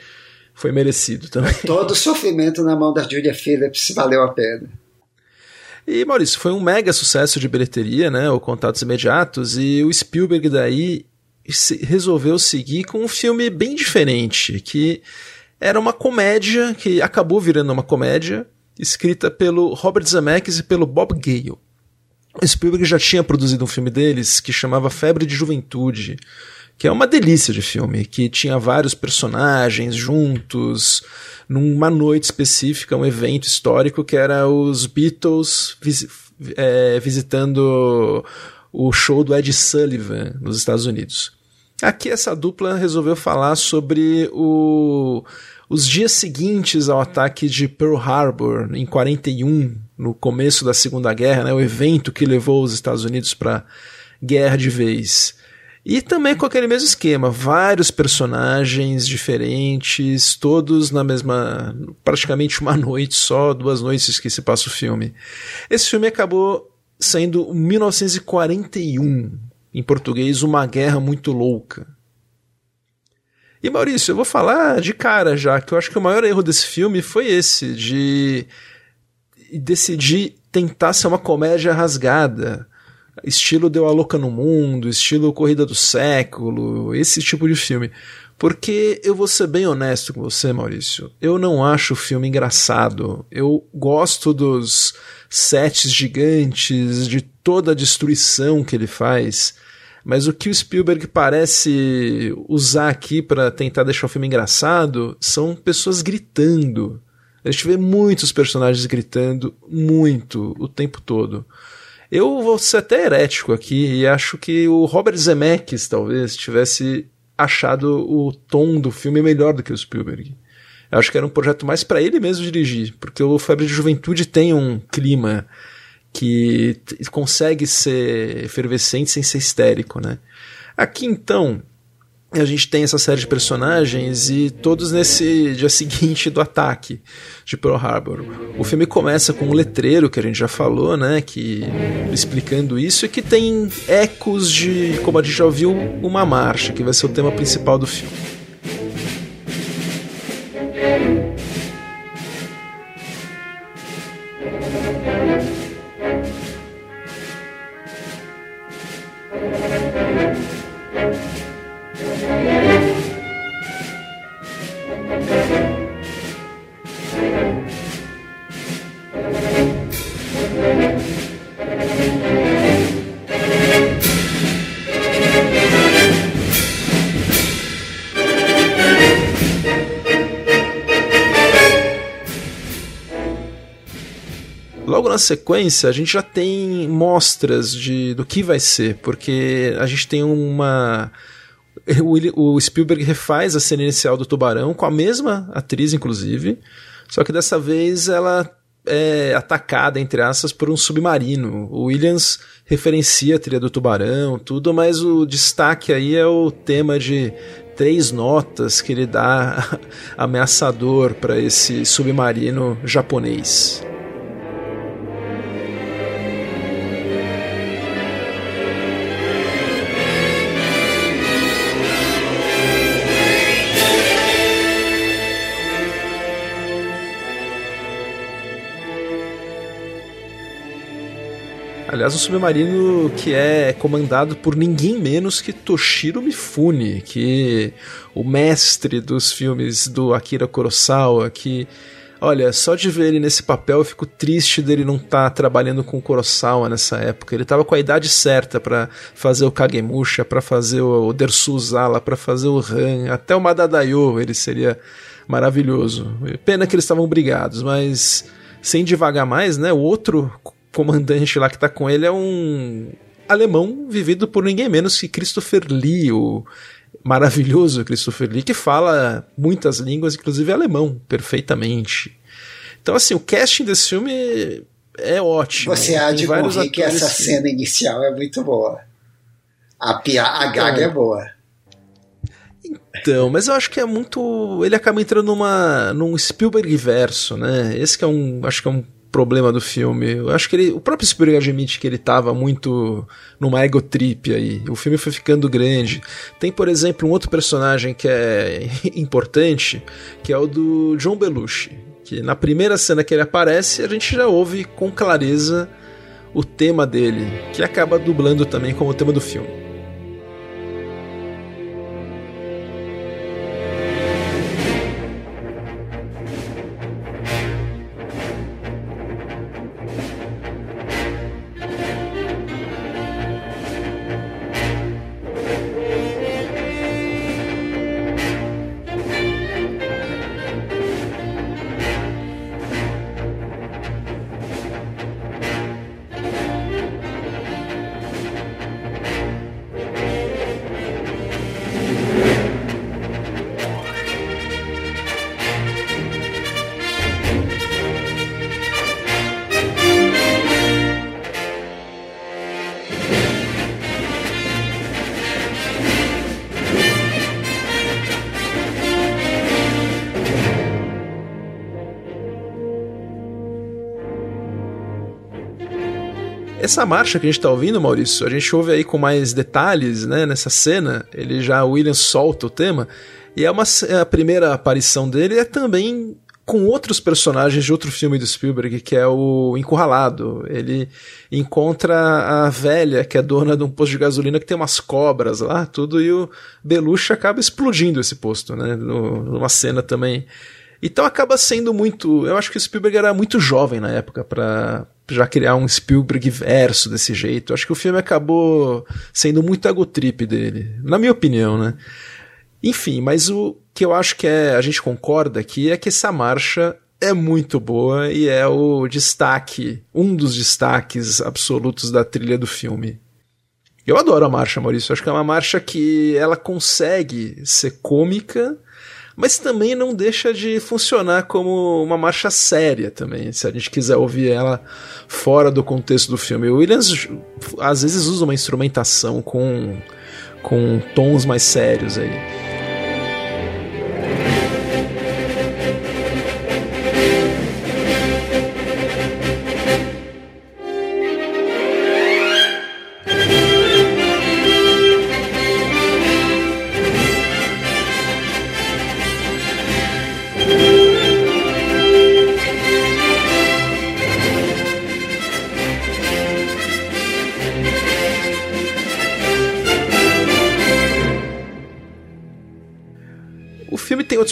foi merecido também. [LAUGHS] Todo o sofrimento na mão da Julia Phillips valeu a pena. E Maurício, foi um mega sucesso de bilheteria, né? O Contatos Imediatos, e o Spielberg daí resolveu seguir com um filme bem diferente, que era uma comédia que acabou virando uma comédia, escrita pelo Robert Zemeckis e pelo Bob Gale. Spielberg já tinha produzido um filme deles que chamava Febre de Juventude, que é uma delícia de filme, que tinha vários personagens juntos, numa noite específica, um evento histórico que era os Beatles vis é, visitando o show do Ed Sullivan nos Estados Unidos. Aqui essa dupla resolveu falar sobre o, os dias seguintes ao ataque de Pearl Harbor, em 41, no começo da Segunda Guerra, né, o evento que levou os Estados Unidos para guerra de vez. E também com aquele mesmo esquema, vários personagens diferentes, todos na mesma. praticamente uma [LAUGHS] noite só, duas noites que se passa o filme. Esse filme acabou sendo 1941, em português, Uma Guerra Muito Louca. E Maurício, eu vou falar de cara já, que eu acho que o maior erro desse filme foi esse, de decidir tentar ser uma comédia rasgada estilo Deu a Louca no Mundo, estilo Corrida do Século, esse tipo de filme. Porque eu vou ser bem honesto com você, Maurício. Eu não acho o filme engraçado. Eu gosto dos sets gigantes, de toda a destruição que ele faz. Mas o que o Spielberg parece usar aqui para tentar deixar o filme engraçado são pessoas gritando. A gente vê muitos personagens gritando muito o tempo todo. Eu vou ser até herético aqui e acho que o Robert Zemeckis talvez tivesse achado o tom do filme melhor do que o Spielberg. Eu acho que era um projeto mais para ele mesmo dirigir, porque o Febre de Juventude tem um clima que consegue ser efervescente sem ser histérico, né? Aqui então, a gente tem essa série de personagens e todos nesse dia [LAUGHS] seguinte do ataque de Pearl Harbor. O filme começa com um letreiro que a gente já falou, né, que explicando isso e que tem ecos de, como a gente já ouviu, uma marcha, que vai ser o tema principal do filme. Sequência, a gente já tem mostras de, do que vai ser, porque a gente tem uma. O, Spielberg refaz a cena inicial do Tubarão com a mesma atriz, inclusive, só que dessa vez ela é atacada, entre aspas, por um submarino. O Williams referencia a trilha do Tubarão, tudo, mas o destaque aí é o tema de três notas que ele dá [LAUGHS] ameaçador para esse submarino japonês. Aliás, um submarino que é comandado por ninguém menos que Toshiro Mifune, que o mestre dos filmes do Akira Kurosawa, que olha, só de ver ele nesse papel eu fico triste dele não estar tá trabalhando com o Kurosawa nessa época. Ele estava com a idade certa para fazer o Kagemusha, para fazer o Dersu Uzala, para fazer o Han, até o Madadayo, ele seria maravilhoso. Pena que eles estavam brigados, mas sem devagar mais, né? O outro comandante lá que tá com ele é um alemão vivido por ninguém menos que Christopher Lee, o maravilhoso Christopher Lee, que fala muitas línguas, inclusive alemão, perfeitamente. Então, assim, o casting desse filme é ótimo. Você há de que essa que... cena inicial é muito boa. A, pia... a gaga então, é boa. Então, mas eu acho que é muito. Ele acaba entrando numa, num Spielberg verso, né? Esse que é um. Acho que é um problema do filme. Eu acho que ele, o próprio Spielberg admite que ele estava muito numa ego trip aí. O filme foi ficando grande. Tem, por exemplo, um outro personagem que é [LAUGHS] importante, que é o do John Belushi, que na primeira cena que ele aparece, a gente já ouve com clareza o tema dele, que acaba dublando também como o tema do filme. Essa marcha que a gente tá ouvindo, Maurício, a gente ouve aí com mais detalhes, né, nessa cena, ele já, o Williams solta o tema, e é uma a primeira aparição dele é também com outros personagens de outro filme do Spielberg, que é o Encurralado. Ele encontra a velha, que é dona de um posto de gasolina que tem umas cobras lá, tudo, e o Belushi acaba explodindo esse posto, né? numa cena também. Então acaba sendo muito. Eu acho que o Spielberg era muito jovem na época para já criar um Spielberg verso desse jeito. Acho que o filme acabou sendo muito agotrip dele, na minha opinião, né? Enfim, mas o que eu acho que é, a gente concorda aqui é que essa marcha é muito boa e é o destaque, um dos destaques absolutos da trilha do filme. Eu adoro a marcha, Maurício. Acho que é uma marcha que ela consegue ser cômica, mas também não deixa de funcionar como uma marcha séria também, se a gente quiser ouvir ela fora do contexto do filme. O Williams às vezes usa uma instrumentação com, com tons mais sérios aí.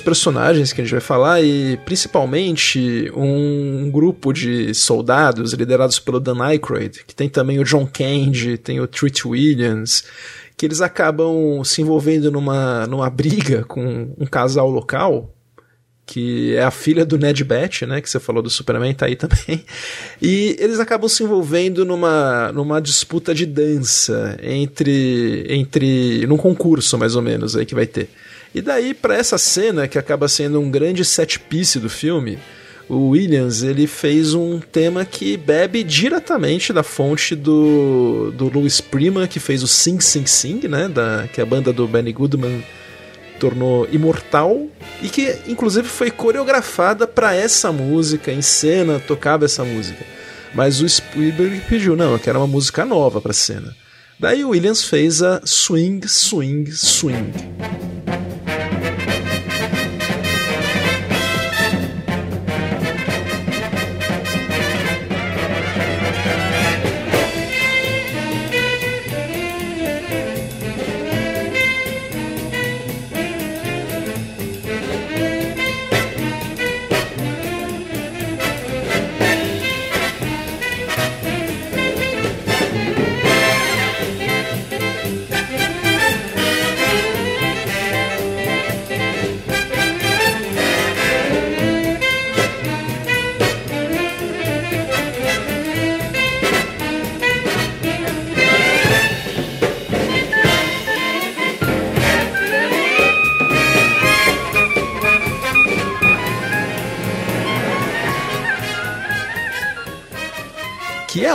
Personagens que a gente vai falar e principalmente um grupo de soldados liderados pelo Dan Aykroyd, que tem também o John Candy, tem o Treat Williams, que eles acabam se envolvendo numa, numa briga com um casal local, que é a filha do Ned Bat, né, que você falou do Superman, tá aí também. [LAUGHS] E eles acabam se envolvendo numa, numa disputa de dança entre entre num concurso mais ou menos aí que vai ter. E daí, para essa cena, que acaba sendo um grande set piece do filme, o Williams ele fez um tema que bebe diretamente da fonte do, do Louis Prima, que fez o Sing Sing Sing, né, da, que a banda do Benny Goodman tornou imortal e que inclusive foi coreografada para essa música, em cena tocava essa música. Mas o Spielberg pediu, não, eu quero uma música nova para cena. Daí o Williams fez a Swing, Swing, Swing.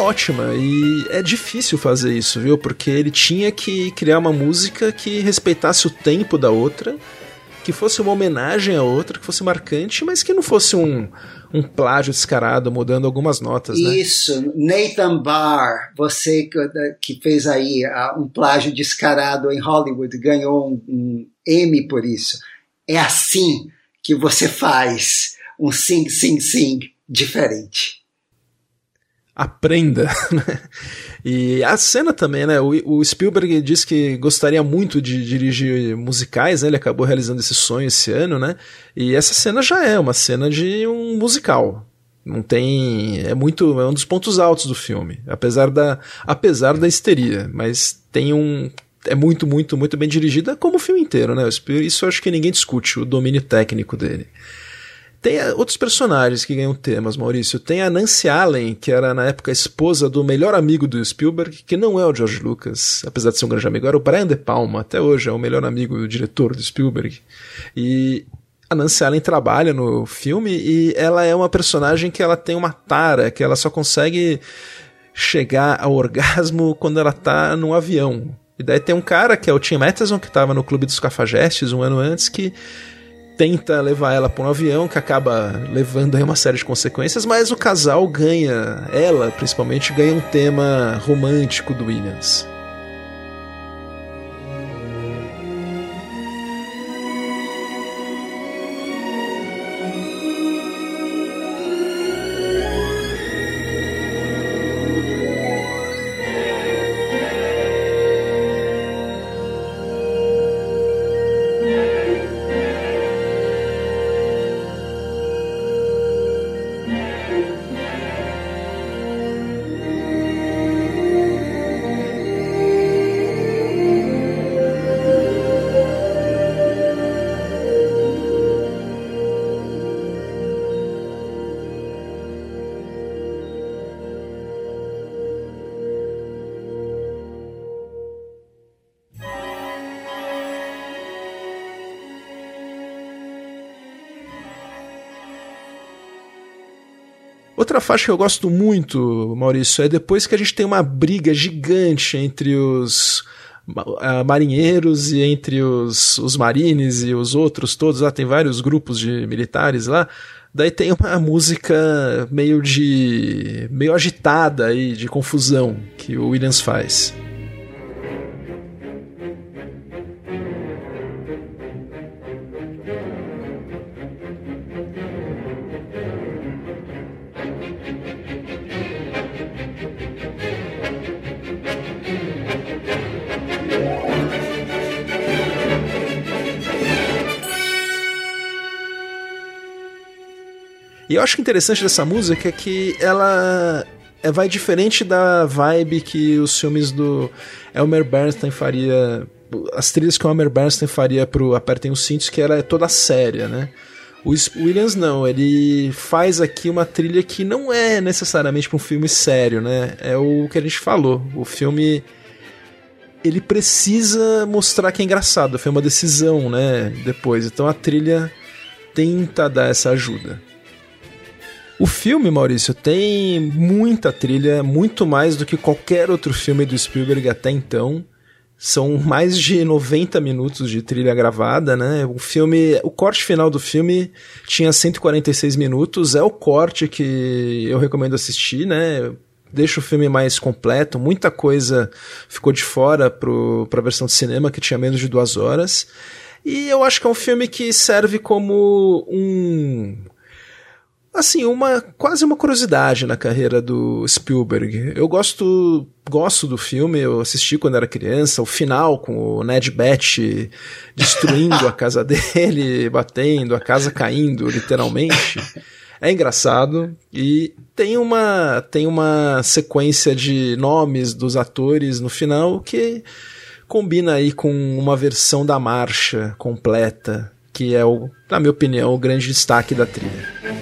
Ótima e é difícil fazer isso, viu? Porque ele tinha que criar uma música que respeitasse o tempo da outra, que fosse uma homenagem à outra, que fosse marcante, mas que não fosse um, um plágio descarado, mudando algumas notas, né? Isso, Nathan Barr, você que fez aí um plágio descarado em Hollywood, ganhou um, um Emmy por isso. É assim que você faz um sing, sing, sing diferente aprenda. [LAUGHS] Né? e a cena também, né? O, Spielberg disse que gostaria muito de dirigir musicais, né? Ele acabou realizando esse sonho esse ano, né? E essa cena já é uma cena de um musical. Não tem. É muito. É um dos pontos altos do filme. Apesar da. Apesar da histeria. Mas tem um. É muito, muito, muito bem dirigida, como o filme inteiro, né? Isso eu acho que ninguém discute, o domínio técnico dele. Tem eh, outros personagens que ganham temas, Maurício. Tem a Nancy Allen, que era na época a esposa do melhor amigo do Spielberg, que não é o George Lucas, apesar de ser um grande amigo, era o Brian De Palma, até hoje é o melhor amigo do diretor do Spielberg. E a Nancy Allen trabalha no filme e ela é uma personagem que ela tem uma tara, que ela só consegue chegar ao orgasmo [LAUGHS] quando ela tá num avião. E daí tem um cara que é o Tim Matheson, que estava no Clube dos Cafajestes um ano antes, que tenta levar ela para um avião que acaba levando aí uma série de consequências, mas o casal ganha, ela principalmente ganha um tema romântico do Williams. Faixa que eu gosto muito, Maurício, é depois que a gente tem uma briga gigante entre os marinheiros e entre os, os marines e os outros todos lá, tem vários grupos de militares lá. Daí tem uma música meio de. meio agitada aí, de confusão, que o Williams faz. Acho interessante dessa música é que ela é, vai diferente da vibe que os filmes do Elmer Bernstein faria. As trilhas que o Elmer Bernstein faria pro Apertem os Cintos, que era toda séria, né? O Williams não, ele faz aqui uma trilha que não é necessariamente para um filme sério, né? É o que a gente falou. O filme ele precisa mostrar que é engraçado, foi uma decisão, né? Depois, então a trilha tenta dar essa ajuda. O filme, Maurício, tem muita trilha, muito mais do que qualquer outro filme do Spielberg até então. São mais de 90 minutos de trilha gravada, né? O filme, o corte final do filme tinha 146 minutos, é o corte que eu recomendo assistir, né? Deixa o filme mais completo, muita coisa ficou de fora para a versão de cinema que tinha menos de duas horas. E eu acho que é um filme que serve como um assim, uma quase uma curiosidade na carreira do Spielberg. Eu gosto gosto do filme, eu assisti quando era criança, o final com o Ned Betty destruindo a casa [LAUGHS] dele, batendo, a casa caindo, literalmente. É engraçado e tem uma tem uma sequência de nomes dos atores no final que combina aí com uma versão da marcha completa, que é o, na minha opinião, o grande destaque da trilha.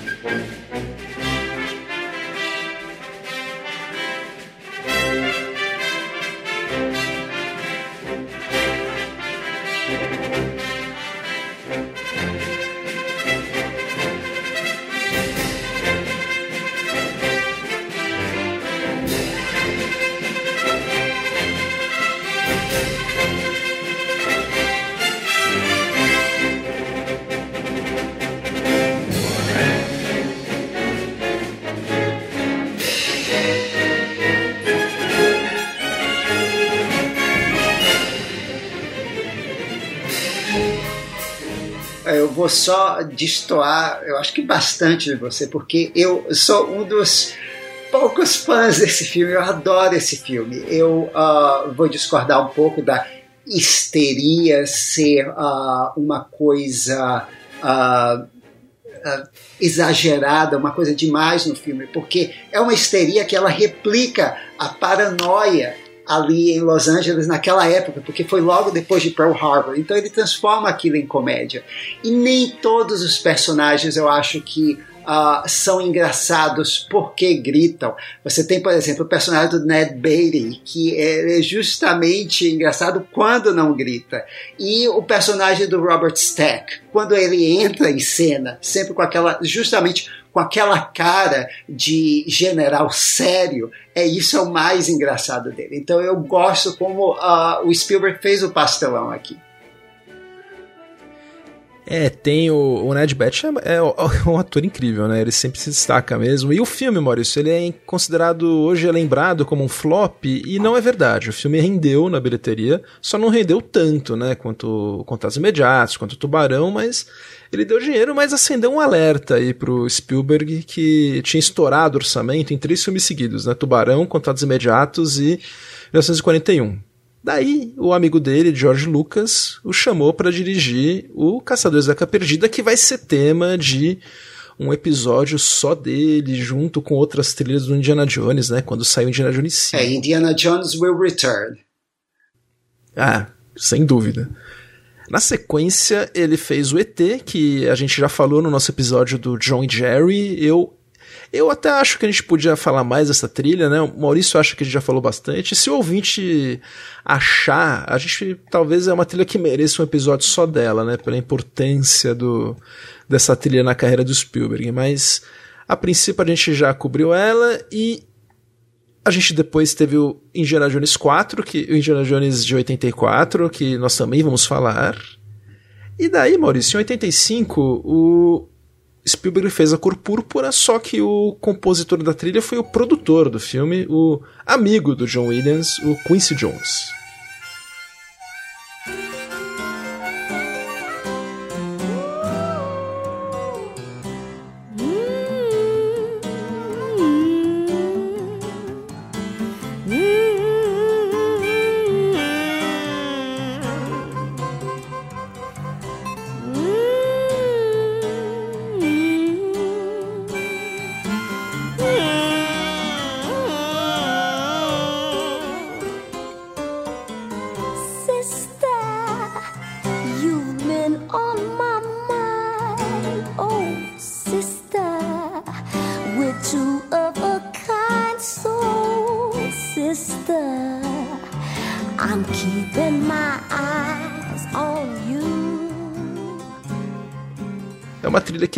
Vou só destoar, eu acho que bastante de você, porque eu sou um dos poucos fãs desse filme, eu adoro esse filme. Eu uh, vou discordar um pouco da histeria ser uh, uma coisa uh, exagerada, uma coisa demais no filme, porque é uma histeria que ela replica a paranoia ali em Los Angeles naquela época, porque foi logo depois de Pearl Harbor. Então ele transforma aquilo em comédia. E nem todos os personagens eu acho que uh, são engraçados porque gritam. Você tem, por exemplo, o personagem do Ned Beatty, que é justamente engraçado quando não grita. E o personagem do Robert Stack, quando ele entra em cena, sempre com aquela, justamente com aquela cara de general sério, é isso é o mais engraçado dele. Então eu gosto como uh, o Spielberg fez o pastelão aqui. É, tem o, o Ned Batch é, é, um ator incrível, né? Ele sempre se destaca mesmo. E o filme, Maurício, ele é considerado hoje é lembrado como um flop e não é verdade. O filme rendeu na bilheteria, só não rendeu tanto, né? Quanto Contatos Imediatos, quanto Tubarão, mas ele deu dinheiro, mas acendeu um alerta aí pro Spielberg que tinha estourado orçamento em três filmes seguidos, né? Tubarão, Contatos Imediatos e 1941. Daí, o amigo dele, George Lucas, o chamou para dirigir o Caçadores da Arca Perdida, que vai ser tema de um episódio só dele, junto com outras trilhas do Indiana Jones, né? Quando saiu Indiana Jones 5. É, Indiana Jones Will Return. Ah, sem dúvida. Na sequência, ele fez o ET, que a gente já falou no nosso episódio do John e Jerry. Eu eu até acho que a gente podia falar mais dessa trilha, né? O Maurício acha que a gente já falou bastante. Se o ouvinte achar, a gente talvez é uma trilha que mereça um episódio só dela, né? Pela importância do, dessa trilha na carreira do Spielberg. Mas a princípio a gente já cobriu ela e a gente depois teve o Indiana Jones 4, que, o Indiana Jones de 84, que nós também vamos falar. E daí, Maurício, em 85, o Spielberg fez a cor púrpura, só que o compositor da trilha foi o produtor do filme, o amigo do John Williams, o Quincy Jones.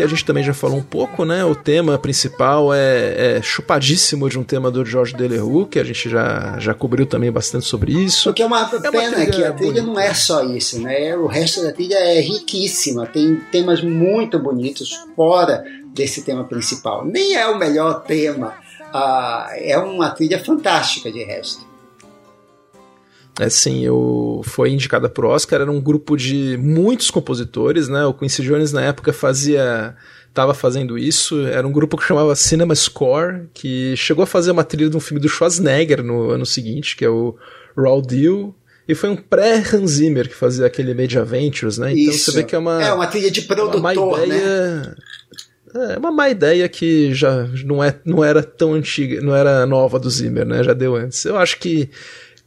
A gente também já falou um pouco, né? O tema principal é, é chupadíssimo de um tema do George Deleroux, que a gente já, já cobriu também bastante sobre isso. O que é uma é pena uma que a trilha bonita. não é só isso, né? O resto da trilha é riquíssima, tem temas muito bonitos fora desse tema principal. Nem é o melhor tema, uh, é uma trilha fantástica de resto. É sim, eu foi indicada pro Oscar, era um grupo de muitos compositores, né? O Quincy Jones na época fazia estava fazendo isso, era um grupo que chamava Cinema Score, que chegou a fazer uma trilha de um filme do Schwarzenegger no ano seguinte, que é o Raw Deal, e foi um pré-Hans Zimmer que fazia aquele Made Adventures, né? Então isso. você vê que é uma É uma trilha de produtor, uma ideia, né? É uma má ideia que já não, é, não era tão antiga, não era nova do Zimmer, né? Já deu antes. Eu acho que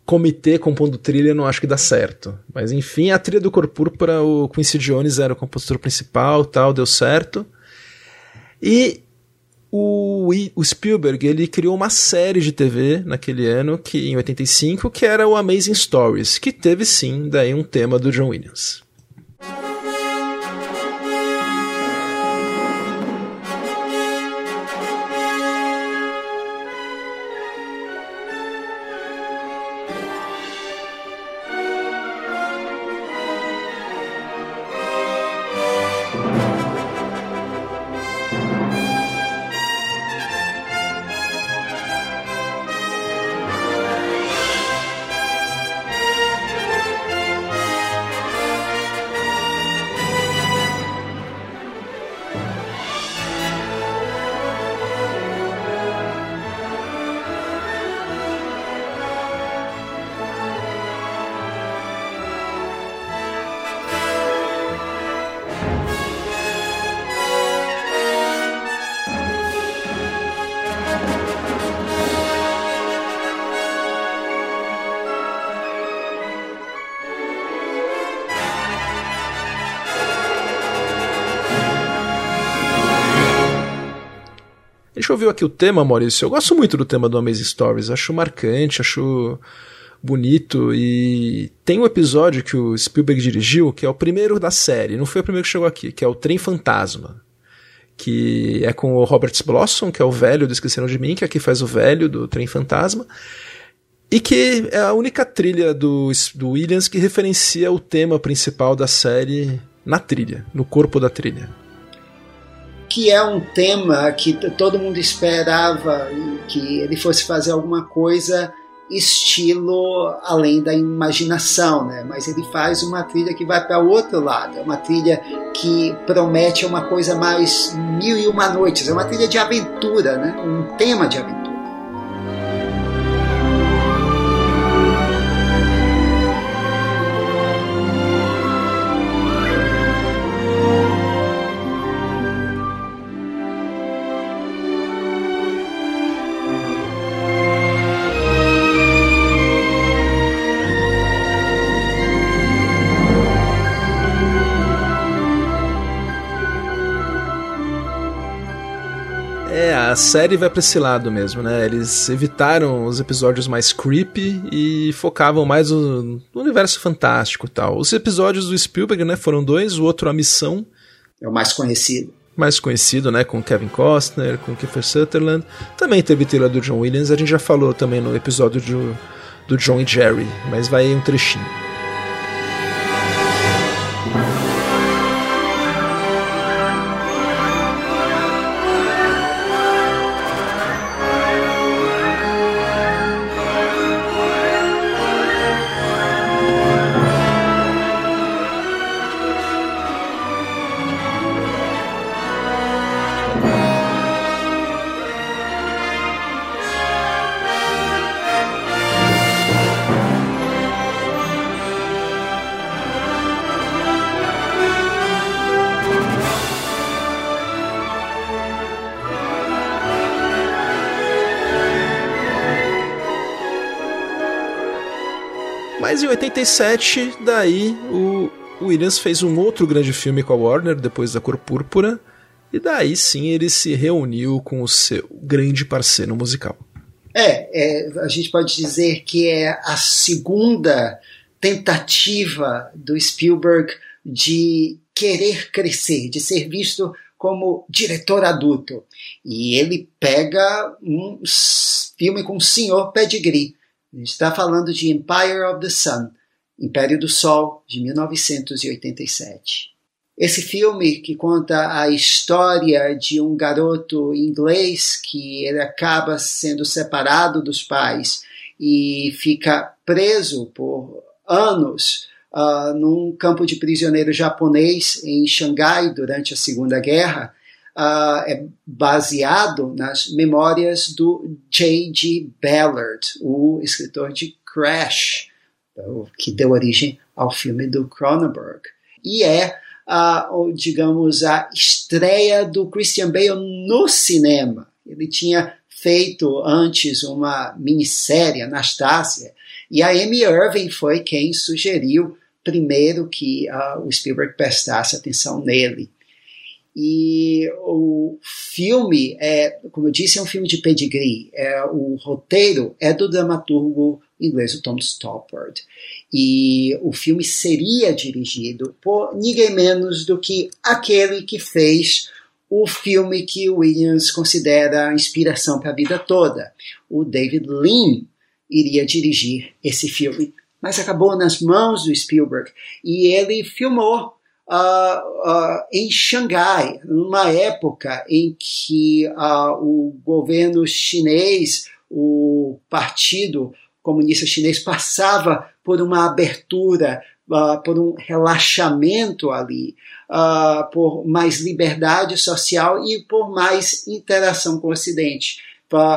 comitê compondo trilha, não acho que dá certo. Mas enfim, a trilha do Cor Púrpura, o Quincy Jones era o compositor principal, tal, deu certo. E o, o Spielberg, ele criou uma série de TV naquele ano, que em 85, que era o Amazing Stories, que teve sim daí um tema do John Williams. Aqui o tema, Maurício. Eu gosto muito do tema do Amazing Stories. Acho marcante, acho bonito. E tem um episódio que o Spielberg dirigiu, que é o primeiro da série. Não foi o primeiro que chegou aqui, que é o Trem Fantasma. Que é com o Robert Blossom, que é o velho do Esqueceram de Mim, que aqui faz o velho do Trem Fantasma. E que é a única trilha do, do Williams que referencia o tema principal da série na trilha, no corpo da trilha. Que é um tema que todo mundo esperava que ele fosse fazer alguma coisa estilo além da imaginação, né? Mas ele faz uma trilha que vai para o outro lado, é uma trilha que promete uma coisa mais mil e uma noites, é uma trilha de aventura, né? Um tema de aventura. Série vai pra esse lado mesmo, né? Eles evitaram os episódios mais creepy e focavam mais no, universo fantástico e tal. Os episódios do Spielberg, né, foram dois, o outro A Missão. É o mais conhecido. Mais conhecido, né, com Kevin Costner, com Kiefer Sutherland. Também teve trilha do John Williams, a gente já falou também no episódio do, do John e Jerry, mas vai aí um trechinho. Em 87, daí o Williams fez um outro grande filme com a Warner, depois da Cor Púrpura, e daí sim ele se reuniu com o seu grande parceiro musical. É, é, a gente pode dizer que é a segunda tentativa do Spielberg de querer crescer, de ser visto como diretor adulto. E ele pega um filme com o senhor pedigree, está falando de Empire of the Sun, Império do Sol, de 1987. Esse filme que conta a história de um garoto inglês que ele acaba sendo separado dos pais e fica preso por anos uh, num campo de prisioneiro japonês em Xangai durante a Segunda Guerra, uh, é baseado nas memórias do J.G. Ballard, o escritor de Crash, que deu origem ao filme do Cronenberg. E é, uh, digamos, a estreia do Christian Bale no cinema. Ele tinha feito antes uma minissérie, Anastácia, e a Amy Irving foi quem sugeriu primeiro que uh, o Spielberg prestasse atenção nele. E o filme, é, como eu disse, é um filme de pedigree. É, o roteiro é do dramaturgo inglês, o Tom Stoppard. E o filme seria dirigido por ninguém menos do que aquele que fez o filme que Williams considera inspiração para a vida toda. O David Lean iria dirigir esse filme, mas acabou nas mãos do Spielberg e ele filmou uh, uh, em Xangai, numa época em que uh, o governo chinês, o Partido Comunista Chinês, passava por uma abertura, por um relaxamento ali, por mais liberdade social e por mais interação com o Ocidente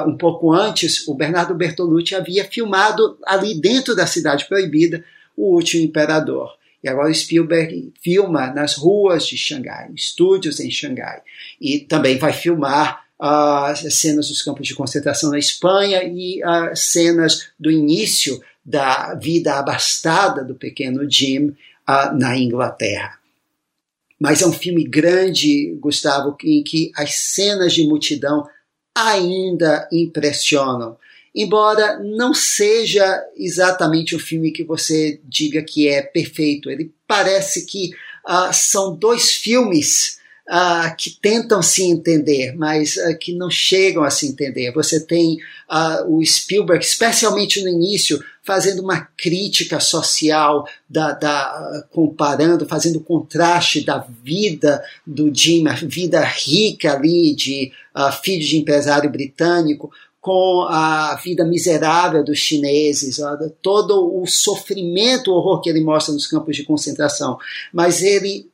um pouco antes, o Bernardo Bertolucci havia filmado ali dentro da Cidade Proibida o Último Imperador. E agora Spielberg filma nas ruas de Xangai, estúdios em Xangai. E também vai filmar as uh, cenas dos campos de concentração na Espanha e as uh, cenas do início da vida abastada do pequeno Jim uh, na Inglaterra. Mas é um filme grande, Gustavo, em que as cenas de multidão ainda impressionam embora não seja exatamente o filme que você diga que é perfeito. Ele parece que uh, são dois filmes uh, que tentam se entender, mas uh, que não chegam a se entender. Você tem uh, o Spielberg, especialmente no início, fazendo uma crítica social, da, da, comparando, fazendo contraste da vida do Jim, a vida rica ali de filho de empresário britânico, com a vida miserável dos chineses, todo o sofrimento, o horror que ele mostra nos campos de concentração. Mas ele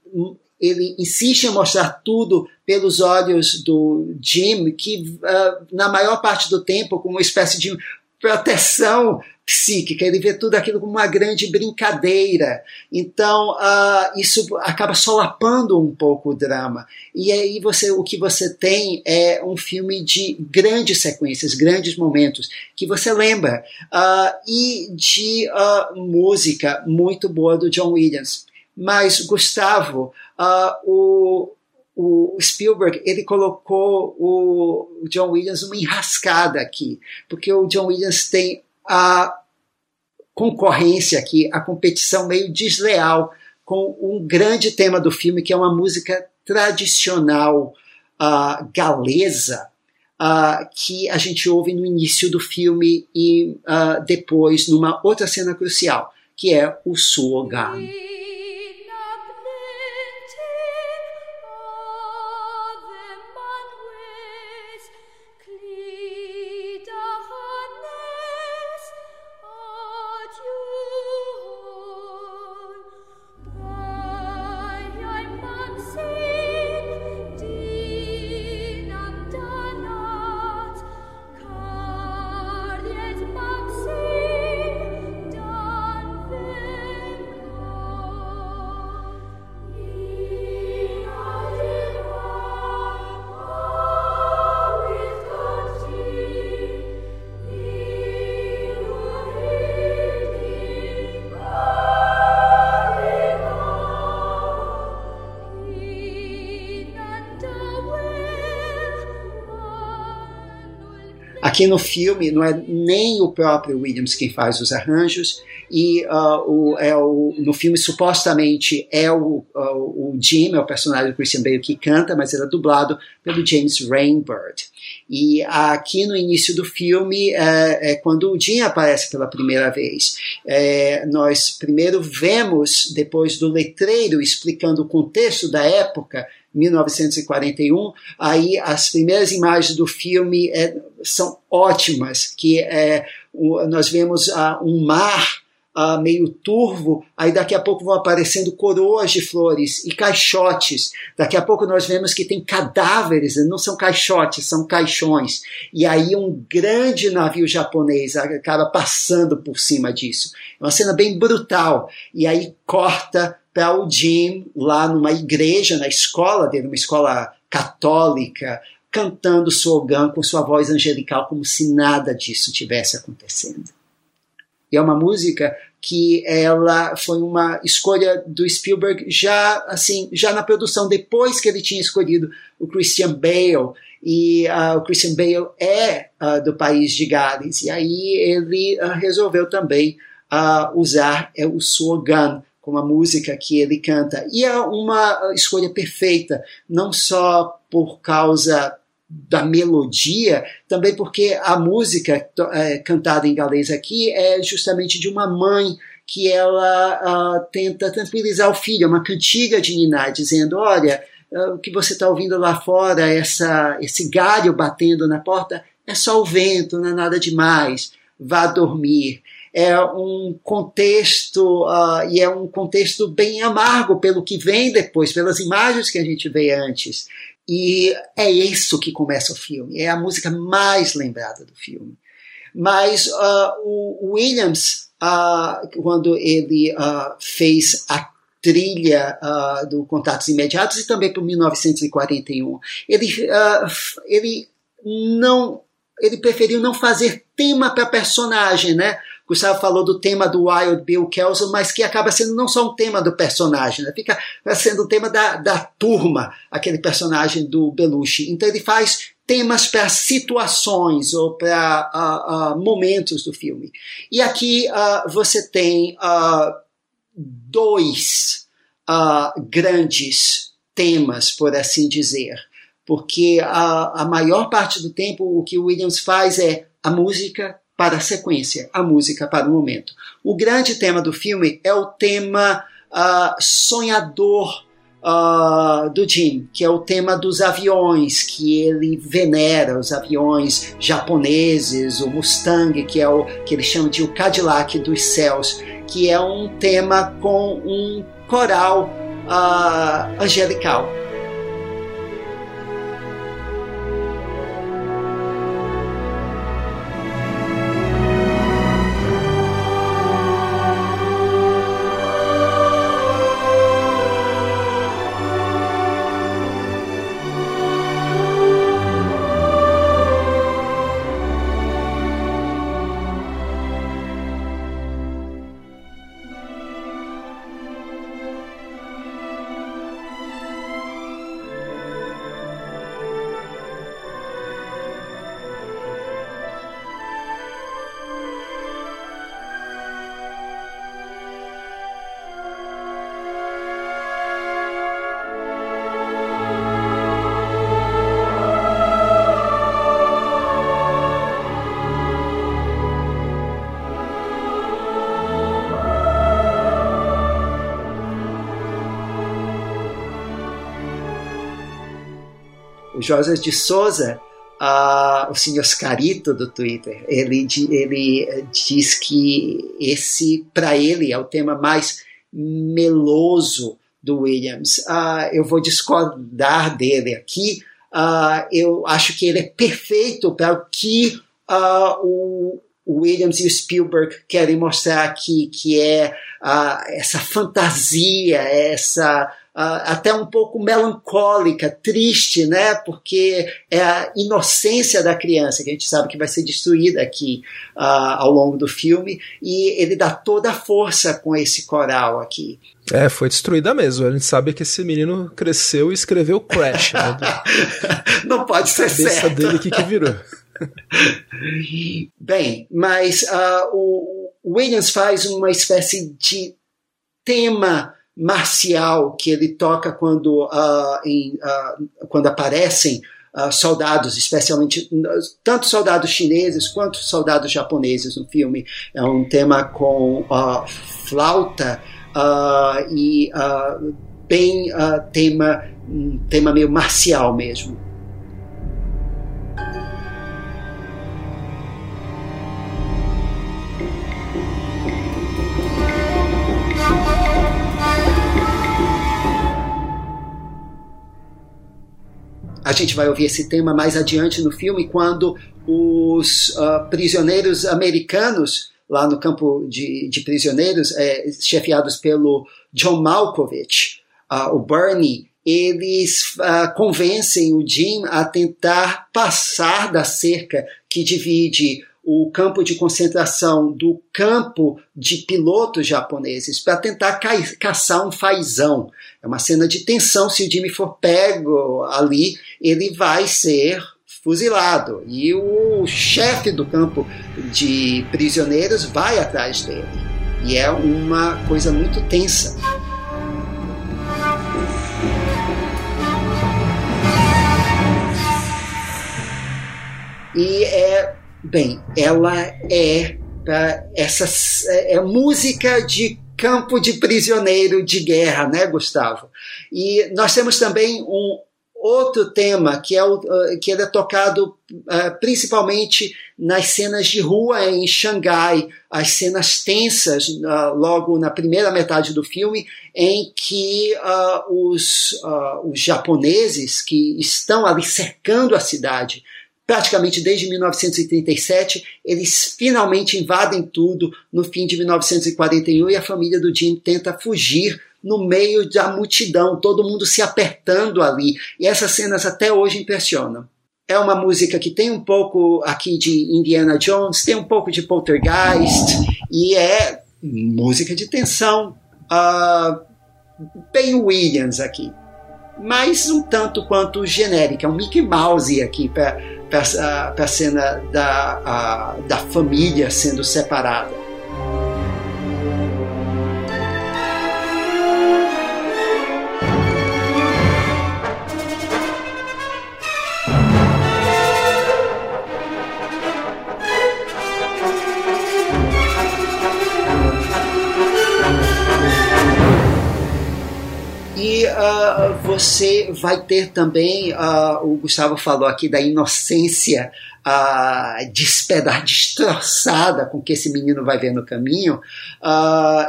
ele insiste em mostrar tudo pelos olhos do Jim, que uh, na maior parte do tempo, como uma espécie de proteção psíquica, ele vê tudo aquilo como uma grande brincadeira. Então, uh, isso acaba solapando um pouco o drama. E aí você, o que você tem é um filme de grandes sequências, grandes momentos, que você lembra. Uh, e de música muito boa do John Williams. Mas, Gustavo, uh, o, o Spielberg ele colocou o John Williams uma enrascada aqui, porque o John Williams tem a concorrência aqui, a competição meio desleal com um grande tema do filme, que é uma música tradicional uh, galesa, uh, que a gente ouve no início do filme e uh, depois numa outra cena crucial, que é o Suogan. Aqui no filme não é nem o próprio Williams quem faz os arranjos e uh, o, é o, no filme supostamente é o, uh, o Jim, é o personagem do Christian Bale que canta, mas ele é dublado pelo James Rainbird. E aqui no início do filme é, é quando o Jim aparece pela primeira vez. É, nós primeiro vemos, depois do letreiro explicando o contexto da época, 1941, aí as primeiras imagens do filme é, são ótimas, que é, nós vemos uh, um mar uh, meio turvo, aí daqui a pouco vão aparecendo coroas de flores e caixotes. Daqui a pouco nós vemos que tem cadáveres, não são caixotes, são caixões. E aí um grande navio japonês acaba passando por cima disso. É uma cena bem brutal. E aí corta para o Jim lá numa igreja, na escola dele, uma escola católica, cantando slogan com sua voz angelical, como se nada disso tivesse acontecendo. E é uma música que ela foi uma escolha do Spielberg já assim já na produção depois que ele tinha escolhido o Christian Bale. E uh, o Christian Bale é uh, do país de Gales. E aí ele uh, resolveu também usar é, o slogan como a música que ele canta. E é uma escolha perfeita, não só por causa da melodia, também porque a música é, cantada em galês aqui é justamente de uma mãe que ela uh, tenta tranquilizar o filho, é uma cantiga de Niná, dizendo, olha, uh, o que você está ouvindo lá fora, essa, esse galho batendo na porta, é só o vento, não é nada demais, vá dormir é um contexto uh, e é um contexto bem amargo pelo que vem depois, pelas imagens que a gente vê antes. E é isso que começa o filme. É a música mais lembrada do filme. Mas uh, o Williams, uh, quando ele fez a trilha do Contatos Imediatos e também por 1941, ele, ele não ele preferiu não fazer tema para personagem, né? Gustavo falou do tema do Wild Bill Kelso, mas que acaba sendo não só um tema do personagem, né? fica sendo o tema da, da turma, aquele personagem do Belushi. Então ele faz temas para situações ou para uh, uh, momentos do filme. E aqui uh, você tem dois grandes temas, por assim dizer. Porque a, a maior parte do tempo o que Williams faz é a música para a sequência, a música para o momento. O grande tema do filme é o tema uh, sonhador uh, do Jim, que é o tema dos aviões, que ele venera os aviões japoneses, o Mustang, que é o que ele chama de o Cadillac dos céus, que é um tema com um coral uh, angelical. José de Souza, uh, o senhor Scarito do Twitter, ele, ele diz que esse, para ele, é o tema mais meloso do Williams. Uh, eu vou discordar dele aqui. Uh, eu acho que ele é perfeito para o que o, Williams e o Spielberg querem mostrar aqui, que é essa fantasia, essa uh, até um pouco melancólica, triste, né? Porque é a inocência da criança que a gente sabe que vai ser destruída aqui uh, ao longo do filme e ele dá toda a força com esse coral aqui. É, foi destruída mesmo. A gente sabe que esse menino cresceu e escreveu Crash. Né? [LAUGHS] Não pode ser certo. A cabeça dele que, que virou. [LAUGHS] Bem, mas uh, o Williams faz uma espécie de tema marcial que ele toca quando, uh, em, uh, quando aparecem uh, soldados, especialmente tanto soldados chineses quanto soldados japoneses no filme. É um tema com flauta e bem tema, um tema meio marcial mesmo. Gente vai ouvir esse tema mais adiante no filme, quando os uh, prisioneiros americanos, lá no campo de, de prisioneiros, é, chefiados pelo John Malkovich, uh, o Bernie, eles uh, convencem o Jim a tentar passar da cerca que divide o campo de concentração do campo de pilotos japoneses para tentar ca caçar um fazão. É uma cena de tensão. Se o Jimmy for pego ali, ele vai ser fuzilado. E o chefe do campo de prisioneiros vai atrás dele. E é uma coisa muito tensa. E é Bem, ela é essa é, é música de campo de prisioneiro de guerra, né, Gustavo? E nós temos também um outro tema que é o, uh, que é tocado uh, principalmente nas cenas de rua em Xangai, as cenas tensas uh, logo na primeira metade do filme, em que os, os japoneses que estão ali cercando a cidade praticamente desde 1937, eles finalmente invadem tudo no fim de 1941 e a família do Jim tenta fugir no meio da multidão, todo mundo se apertando ali. E essas cenas até hoje impressionam. É uma música que tem um pouco aqui de Indiana Jones, tem um pouco de Poltergeist e é música de tensão. Uh, bem Williams aqui mas um tanto quanto genérica, é um Mickey Mouse aqui para a cena da, a, da família sendo separada. Uh, você vai ter também, uh, o Gustavo falou aqui da inocência uh, despedar, destroçada com que esse menino vai ver no caminho.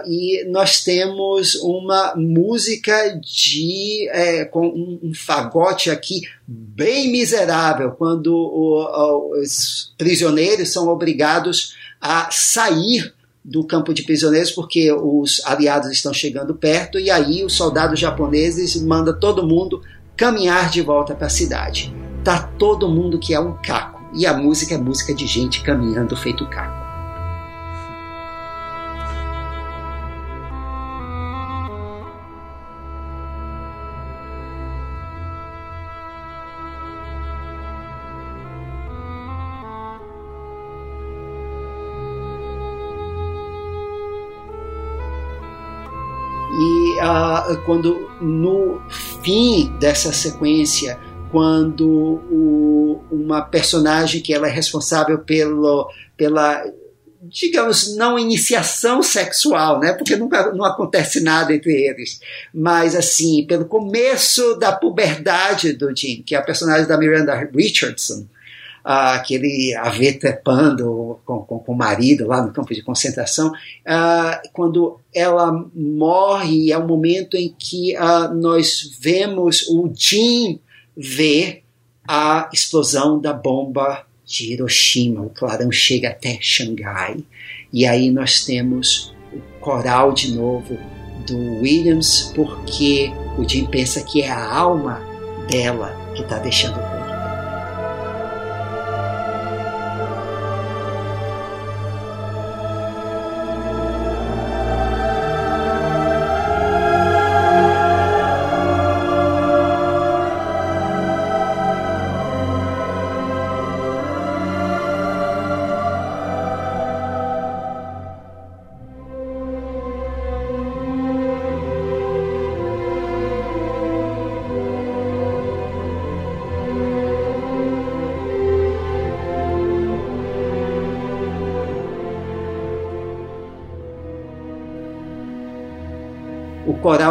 E nós temos uma música de é, com um, um, fagote aqui bem miserável, quando o, os prisioneiros são obrigados a sair do campo de prisioneiros porque os aliados estão chegando perto e aí os soldados japoneses mandam todo mundo caminhar de volta para a cidade. Tá todo mundo que é um caco e a música é música de gente caminhando feito caco. Quando no fim dessa sequência quando o, uma personagem que ela é responsável pelo, pela digamos, não iniciação sexual, né? Porque nunca não acontece nada entre eles. Mas, assim, pelo começo da puberdade do Jim, que é a personagem da Miranda Richardson, uh, que ele a vê trepando com, com, com, o marido lá no campo de concentração, uh, quando ela morre, é o momento em que uh, nós vemos o Jim ver a explosão da bomba de Hiroshima. O clarão chega até Xangai. E aí nós temos o coral de novo do Williams, porque o Jim pensa que é a alma dela que está deixando o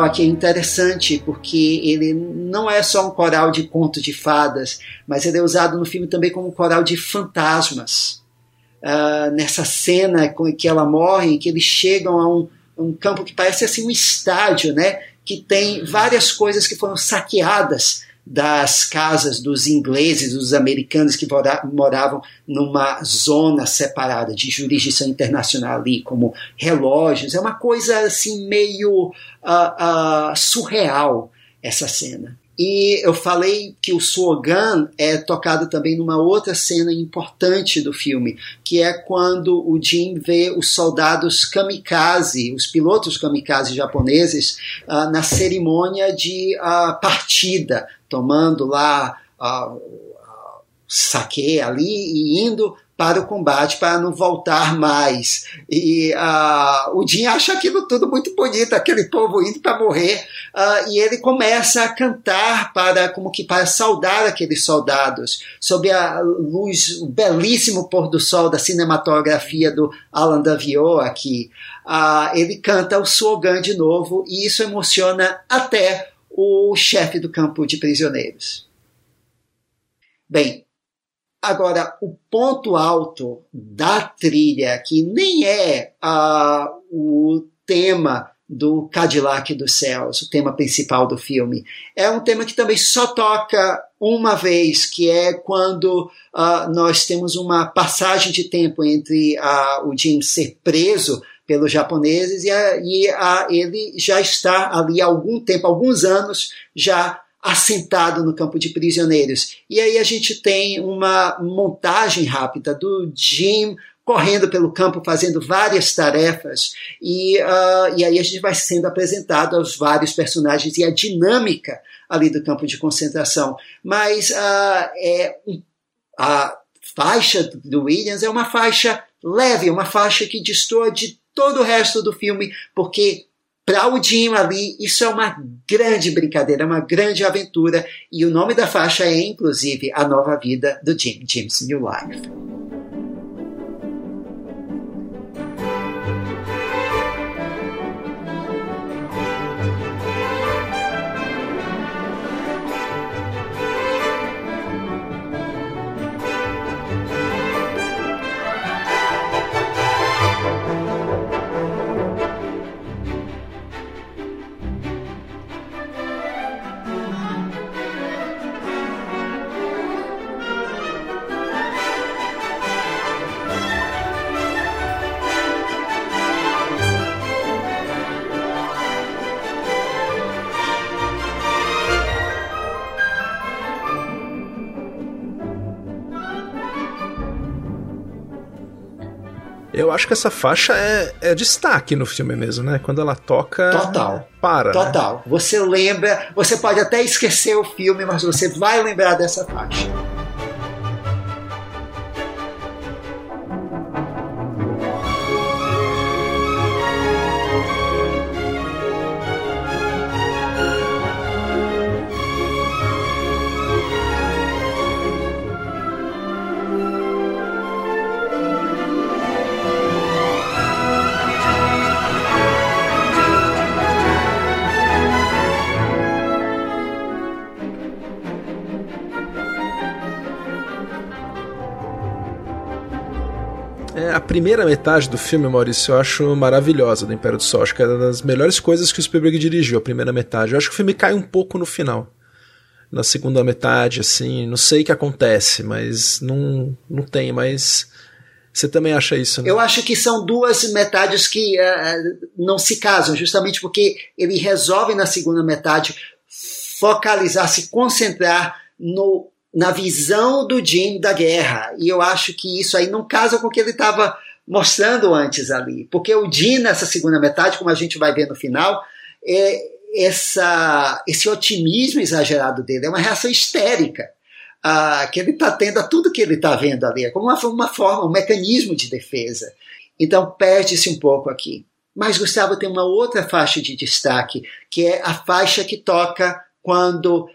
aqui é interessante porque ele não é só um coral de conto de fadas, mas ele é usado no filme também como um coral de fantasmas. Uh, nessa cena que ela morre, que eles chegam a um, um campo que parece assim um estádio, né? Que tem várias coisas que foram saqueadas das casas dos ingleses, dos americanos que moravam numa zona separada de jurisdição internacional ali, como relógios. É uma coisa assim meio uh, uh, surreal essa cena. E eu falei que o slogan é tocado também numa outra cena importante do filme, que é quando o Jim vê os soldados kamikaze, os pilotos kamikaze japoneses, uh, na cerimônia de uh, partida, tomando lá uh, saque ali e indo para o combate, para não voltar mais. E uh, o Jim acha aquilo tudo muito bonito, aquele povo indo para morrer, uh, e ele começa a cantar para como que para saudar aqueles soldados, sob a luz, o belíssimo pôr do sol da cinematografia do Alan Davio aqui. Uh, ele canta o slogan de novo, e isso emociona até o chefe do campo de prisioneiros. Bem, Agora, o ponto alto da trilha, que nem é uh, o tema do Cadillac dos Céus, o tema principal do filme, é um tema que também só toca uma vez, que é quando uh, nós temos uma passagem de tempo entre uh, o Jim ser preso pelos japoneses e, a, e a, ele já está ali há algum tempo, alguns anos, já assentado no campo de prisioneiros. E aí a gente tem uma montagem rápida do Jim correndo pelo campo, fazendo várias tarefas, e, uh, e aí a gente vai sendo apresentado aos vários personagens e a dinâmica ali do campo de concentração. Mas uh, é, a faixa do Williams é uma faixa leve, uma faixa que destoa de todo o resto do filme, porque para o Jim ali, isso é uma grande brincadeira, uma grande aventura. E o nome da faixa é, inclusive, A Nova Vida do Jim, Jim's New Life. Eu acho que essa faixa é, é destaque no filme mesmo, né? Quando ela toca. Total. Para. Né? Total. Né? Você lembra, você pode até esquecer o filme, mas você vai lembrar dessa faixa. Primeira metade do filme, Maurício, eu acho maravilhosa do Império do Sol. Acho que é uma das melhores coisas que o Spielberg dirigiu, a primeira metade. Eu acho que o filme cai um pouco no final. Na segunda metade, assim, não sei o que acontece, mas não, não tem, mas. Você também acha isso, né? Eu acho que são duas metades que uh, não se casam, justamente porque ele resolve na segunda metade focalizar, se concentrar no na visão do Jim da guerra. E eu acho que isso aí não casa com o que ele estava mostrando antes ali. Porque o Jim, nessa segunda metade, como a gente vai ver no final, é essa, esse otimismo exagerado dele é uma reação histérica. Ah, que ele está tendo a tudo que ele está vendo ali. É como uma, uma forma, um mecanismo de defesa. Então perde-se um pouco aqui. Mas Gustavo tem uma outra faixa de destaque, que é a faixa que toca quando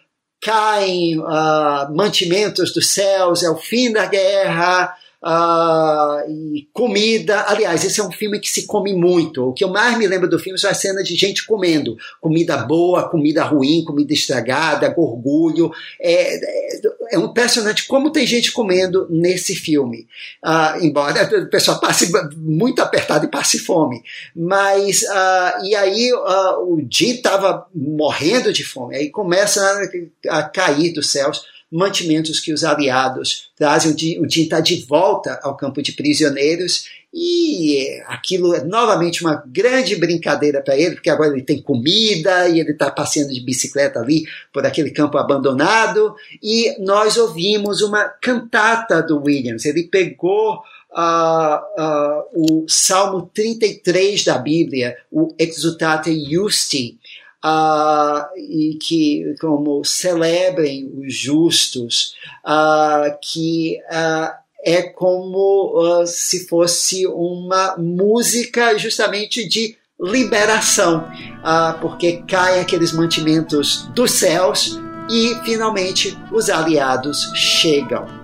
caem uh, mantimentos dos céus, é o fim da guerra, uh, e comida. Aliás, esse é um filme que se come muito. O que eu mais me lembro do filme são as cenas de gente comendo. Comida boa, comida ruim, comida estragada, gorgulho. É, é, é impressionante como tem gente comendo nesse filme. Uh, embora o pessoal passe muito apertado e passe fome. Mas, uh, e aí o Di estava morrendo de fome. Aí começa a, a cair dos céus mantimentos que os aliados trazem. O Jim está de volta ao campo de prisioneiros e aquilo é novamente uma grande brincadeira para ele, porque agora ele tem comida e ele está passeando de bicicleta ali por aquele campo abandonado. E nós ouvimos uma cantata do Williams. Ele pegou Uh, uh, o Salmo 33 da Bíblia, o Exultate Justi, uh, e que como celebrem os justos, uh, que é como se fosse uma música justamente de liberação, porque caem aqueles mantimentos dos céus e finalmente os aliados chegam.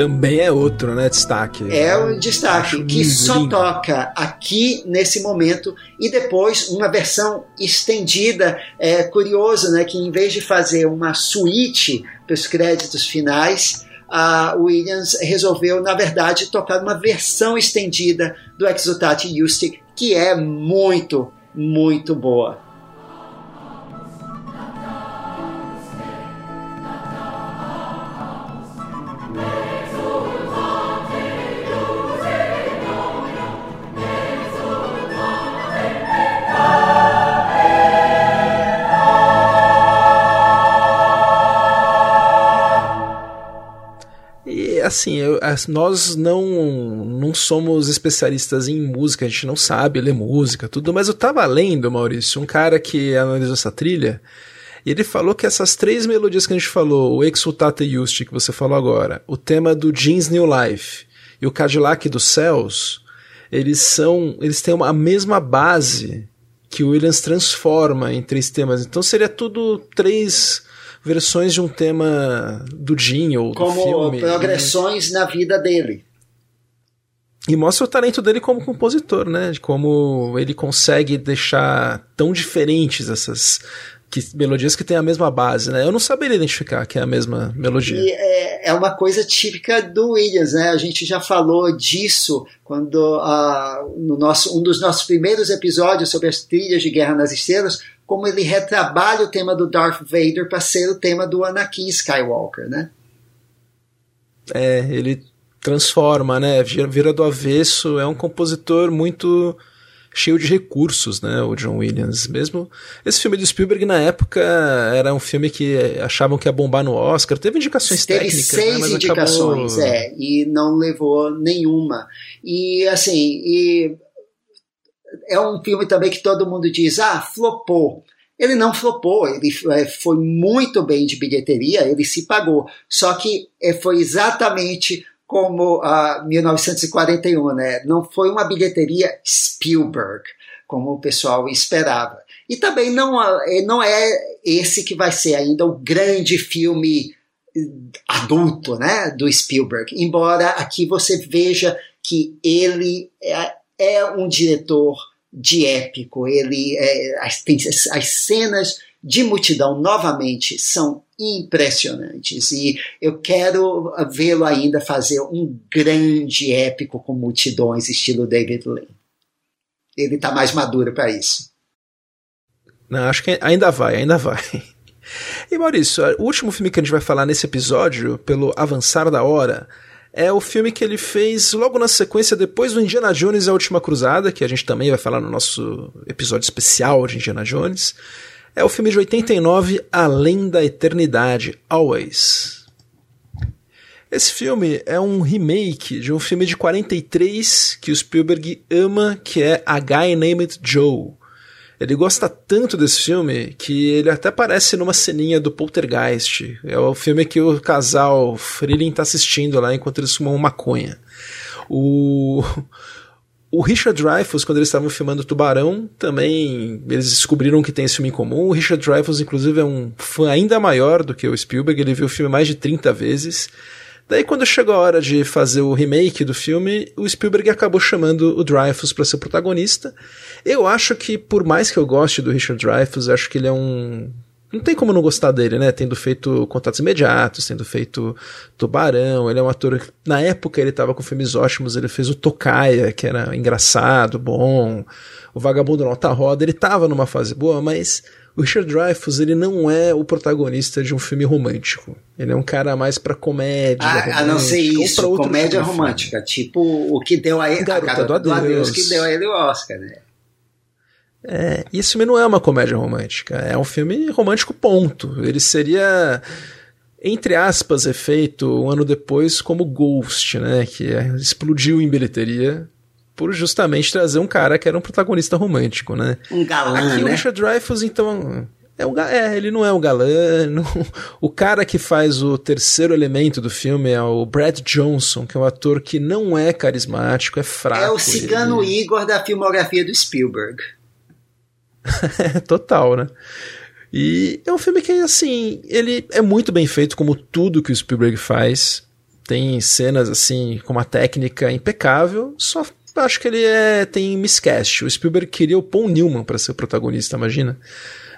Também é outro, né? Destaque. É o destaque, que só toca aqui nesse momento e depois uma versão estendida. É curioso, né? Que em vez de fazer uma suíte para os créditos finais, a Williams resolveu, na verdade, tocar uma versão estendida do Exultate Justi, que é muito, muito boa. Assim, eu, nós não, não somos especialistas em música, a gente não sabe ler música, tudo, mas eu tava lendo, Maurício, um cara que analisou essa trilha, E ele falou que essas três melodias que a gente falou, o Exultate Just, que você falou agora, o tema do Jeans New Life e o Cadillac dos Céus, eles são, eles têm uma, a mesma base que o Williams transforma em três temas. Então seria tudo três versões de um tema do Jim ou Como do filme. progressões na vida dele. E mostra o talento dele como compositor, né? De como ele consegue deixar tão diferentes essas que, melodias que têm a mesma base, né? Eu não saberia identificar que é a mesma melodia. E é, é uma coisa típica do Williams, né? A gente já falou disso quando uh, no nosso, um dos nossos primeiros episódios sobre as trilhas de Guerra nas Estrelas, como ele retrabalha o tema do Darth Vader para ser o tema do Anakin Skywalker, né? É, ele transforma, né? Vira, do avesso, é um compositor muito cheio de recursos, né, o John Williams. Mesmo esse filme do Spielberg na época era um filme que achavam que ia bombar no Oscar. Teve indicações Teve técnicas, seis né, indicações, acabou... é, e não levou nenhuma. E assim, e é um filme também que todo mundo diz, ah, flopou. Ele não flopou, ele foi muito bem de bilheteria, ele se pagou. Só que é, foi exatamente como a 1941, né? Não foi uma bilheteria Spielberg, como o pessoal esperava. E também não, não é esse que vai ser ainda o grande filme adulto, né, do Spielberg. Embora aqui você veja que ele é, é um diretor de épico. Ele é, as, as cenas de multidão novamente são impressionantes e eu quero vê-lo ainda fazer um grande épico com multidões estilo David Lean. Ele está mais maduro para isso. Não, acho que ainda vai, ainda vai. [LAUGHS] E Maurício, o último filme que a gente vai falar nesse episódio, pelo avançar da hora, é o filme que ele fez logo na sequência depois do Indiana Jones e a Última Cruzada, que a gente também vai falar no nosso episódio especial de Indiana Jones. É o filme de 89, Além da Eternidade, Always. Esse filme é um remake de um filme de 43 que o Spielberg ama, que é A Guy Named Joe. Ele gosta tanto desse filme que ele até aparece numa ceninha do Poltergeist. É o filme que o casal Freeling está assistindo lá enquanto eles fumam maconha. O, [LAUGHS] o Richard Dreyfuss, quando eles estavam filmando Tubarão, também eles descobriram que tem esse filme em comum. O Richard Dreyfuss, inclusive, é um fã ainda maior do que o Spielberg, ele viu o filme mais de 30 vezes. Daí, quando chegou a hora de fazer o remake do filme, o Spielberg acabou chamando o Dreyfuss para ser protagonista. Eu acho que, por mais que eu goste do Richard Dreyfuss, acho que ele é um não tem como não gostar dele, né? Tendo feito Contatos Imediatos, tendo feito Tubarão. Ele é um ator que, na época, ele tava com filmes ótimos. Ele fez o Tocaia, que era engraçado, bom. O Vagabundo Nota Roda. Ele tava numa fase boa, mas o Richard Dreyfuss, ele não é o protagonista de um filme romântico. Ele é um cara mais pra comédia. Ah, a não ser isso, comédia tipo romântica. Tipo o que deu a ele. Garota, do, do Adeus. Adeus. que deu a ele o Oscar, né? É, e esse filme não é uma comédia romântica, é um filme romântico, ponto. Ele seria, entre aspas, é feito um ano depois como Ghost, né? Que é, explodiu em bilheteria por justamente trazer um cara que era um protagonista romântico, né? Um galã, Aqui né? o Richard Dreyfuss, então... É, um, é, ele não é um galã. [LAUGHS] Não, o cara que faz o terceiro elemento do filme é o Brad Johnson, que é um ator que não é carismático, é fraco. É o cigano ele... Igor da filmografia do Spielberg. [LAUGHS] Total, né? E é um filme que, assim, ele é muito bem feito, como tudo que o Spielberg faz. Tem cenas, assim, com uma técnica impecável, só acho que ele é, tem miscast. O Spielberg queria o Paul Newman para ser o protagonista, imagina?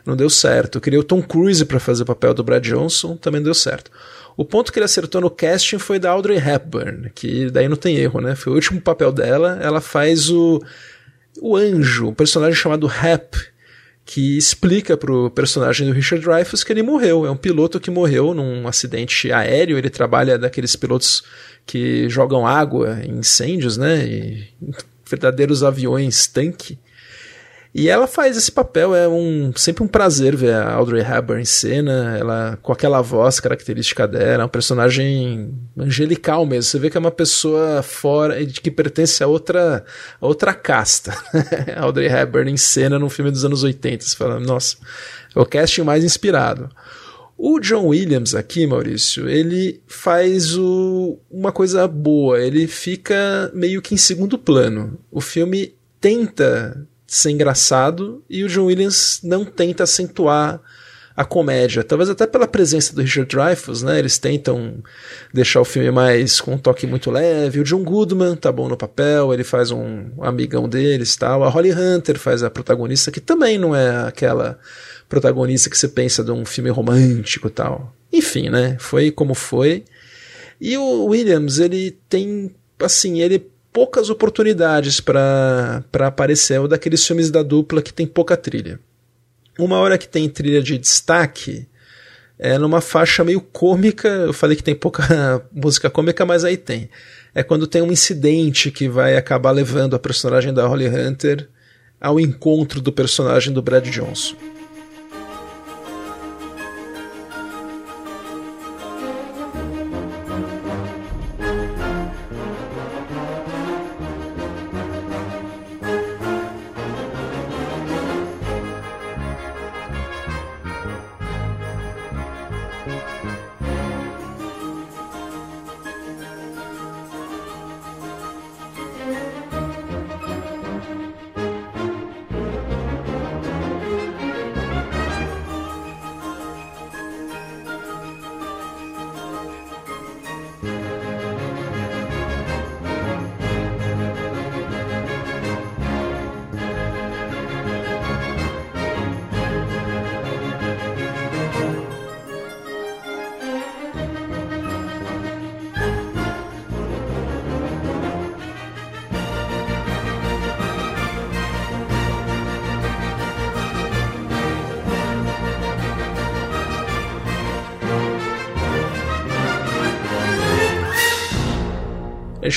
Não deu certo. Queria o Tom Cruise para fazer o papel do Brad Johnson, também não deu certo. O ponto que ele acertou no casting foi da Audrey Hepburn, que daí não tem erro, né? Foi o último papel dela. Ela faz o, o anjo, um personagem chamado Hep, que explica pro personagem do Richard Dreyfuss que ele morreu. É um piloto que morreu num acidente aéreo. Ele trabalha daqueles pilotos que jogam água em incêndios, né? E verdadeiros aviões tanque. E ela faz esse papel, é um sempre um prazer ver a Audrey Hepburn em cena, ela com aquela voz característica dela, é um personagem angelical mesmo. Você vê que é uma pessoa fora que pertence a outra a outra casta. [LAUGHS] Audrey Hepburn em cena num filme dos anos 80, você fala, nossa, é o casting mais inspirado. O John Williams aqui, Maurício, ele faz o, uma coisa boa, ele fica meio que em segundo plano. O filme tenta ser engraçado e o John Williams não tenta acentuar a comédia. Talvez até pela presença do Richard Dreyfuss, né? Eles tentam deixar o filme mais com um toque muito leve. O John Goodman tá bom no papel, ele faz um amigão deles tal. A Holly Hunter faz a protagonista, que também não é aquela protagonista que você pensa de um filme romântico tal. Enfim, né? Foi como foi. E o Williams, ele tem, assim, ele poucas oportunidades para aparecer. É um daqueles filmes da dupla que tem pouca trilha. Uma hora que tem trilha de destaque é numa faixa meio cômica. Eu falei que tem pouca [LAUGHS] música cômica, mas aí tem. É quando tem um incidente que vai acabar levando a personagem da Holly Hunter ao encontro do personagem do Brad Johnson.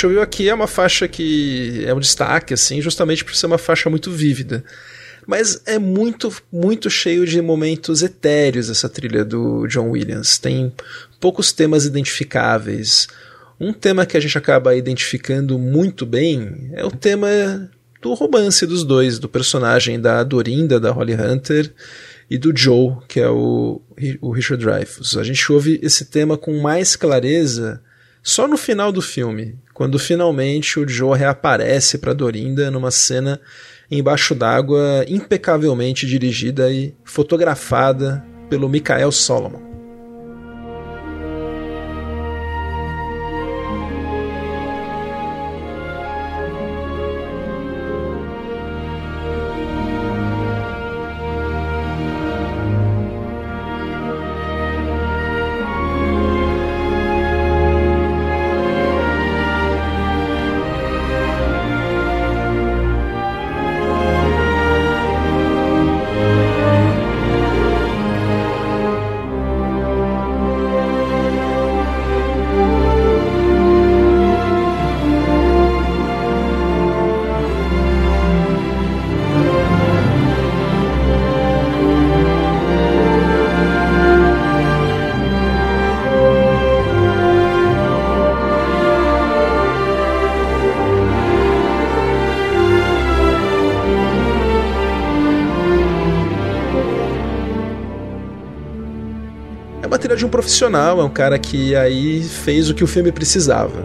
A gente ouviu aqui é uma faixa que é um destaque, assim, justamente por ser uma faixa muito vívida. Mas é muito, muito cheio de momentos etéreos essa trilha do John Williams. Tem poucos temas identificáveis. Um tema que a gente acaba identificando muito bem é o tema do romance dos dois, do personagem da Dorinda, da Holly Hunter, e do Joe, que é o, o Richard Dreyfuss. A gente ouve esse tema com mais clareza só no final do filme, quando finalmente o Joe reaparece para Dorinda numa cena embaixo d'água impecavelmente dirigida e fotografada pelo Michael Solomon. Profissional, é um cara que aí fez o que o filme precisava.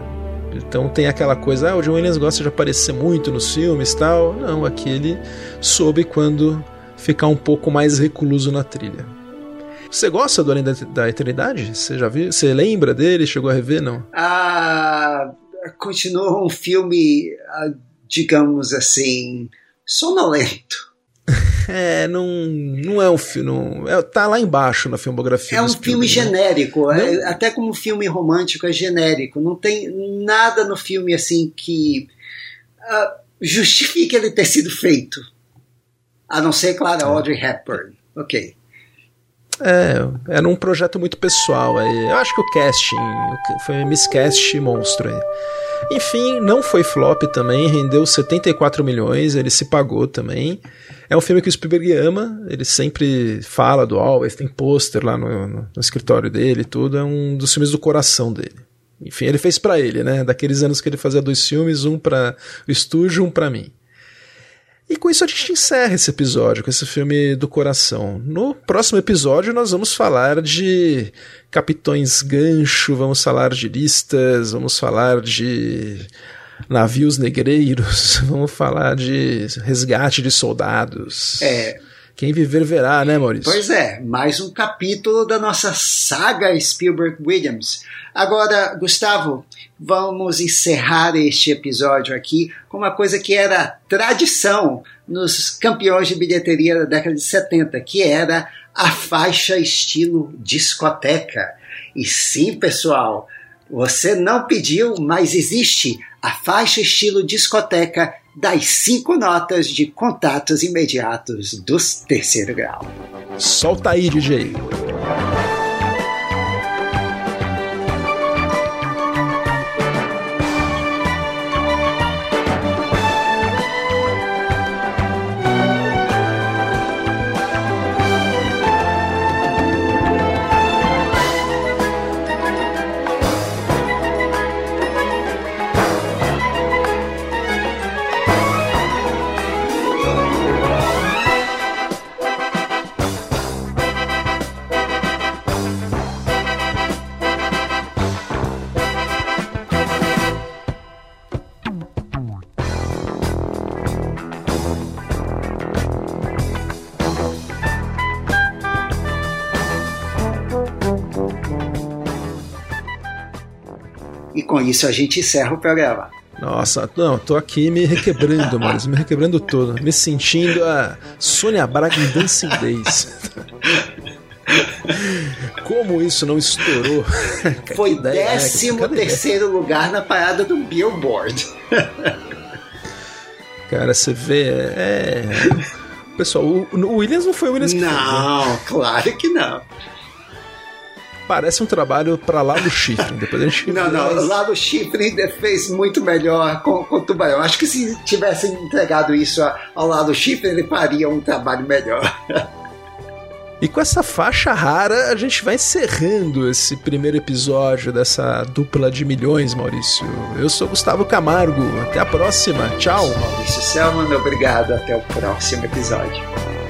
Então tem aquela coisa, ah, o John Williams gosta de aparecer muito nos filmes tal. Não, aqui ele soube quando ficar um pouco mais recluso na trilha. Você gosta do Além da, da Eternidade? Você já viu? Você lembra dele? Chegou a rever, não? Ah, continua um filme, ah, digamos assim, sonolento. [LAUGHS] É, não, não é um filme. É, tá lá embaixo na filmografia. É um filme né? genérico. É, até como filme romântico é genérico. Não tem nada no filme assim que uh, justifique ele ter sido feito. A não ser, claro, Audrey Hepburn. Ok. É, era um projeto muito pessoal. Aí. Eu acho que o casting foi um miscast monstro aí. Enfim, não foi flop também, rendeu 74 milhões, ele se pagou também. É um filme que o Spielberg ama, ele sempre fala do Always, tem pôster lá no, no, no escritório dele e tudo, é um dos filmes do coração dele. Enfim, ele fez para ele, né? Daqueles anos que ele fazia dois filmes, um para o estúdio, um para mim. E com isso a gente encerra esse episódio, com esse filme do coração. No próximo episódio nós vamos falar de Capitões Gancho, vamos falar de listas, vamos falar de navios negreiros, [LAUGHS] vamos falar de resgate de soldados. É. Quem viver verá, né, Maurício? Pois é, mais um capítulo da nossa saga Spielberg Williams. Agora, Gustavo, vamos encerrar este episódio aqui com uma coisa que era tradição nos campeões de bilheteria da década de 70, que era a faixa estilo discoteca. E sim, pessoal, você não pediu, mas existe a faixa estilo discoteca das cinco notas de contatos imediatos do terceiro grau. Solta aí, DJ. Com isso a gente encerra o programa. Nossa, não, tô aqui me requebrando, mas me requebrando todo, me sentindo a Sônia Braga em Dancing Days. Como isso não estourou? [LAUGHS] Foi 13 terceiro lugar na parada do Billboard. Cara, você vê, é... Pessoal, o, Williams não foi o Williams que Não, né? claro que não parece um trabalho para lá do chifre. Depois a gente não, não, lá do chifre fez muito melhor com, com o Tubarão. Acho que se tivessem entregado isso ao lado do chifre, ele faria um trabalho melhor. E com essa faixa rara, a gente vai encerrando esse primeiro episódio dessa dupla de milhões, Maurício. Eu sou Gustavo Camargo. Até a próxima. Tchau. Maurício Selman, obrigado. Até o próximo episódio.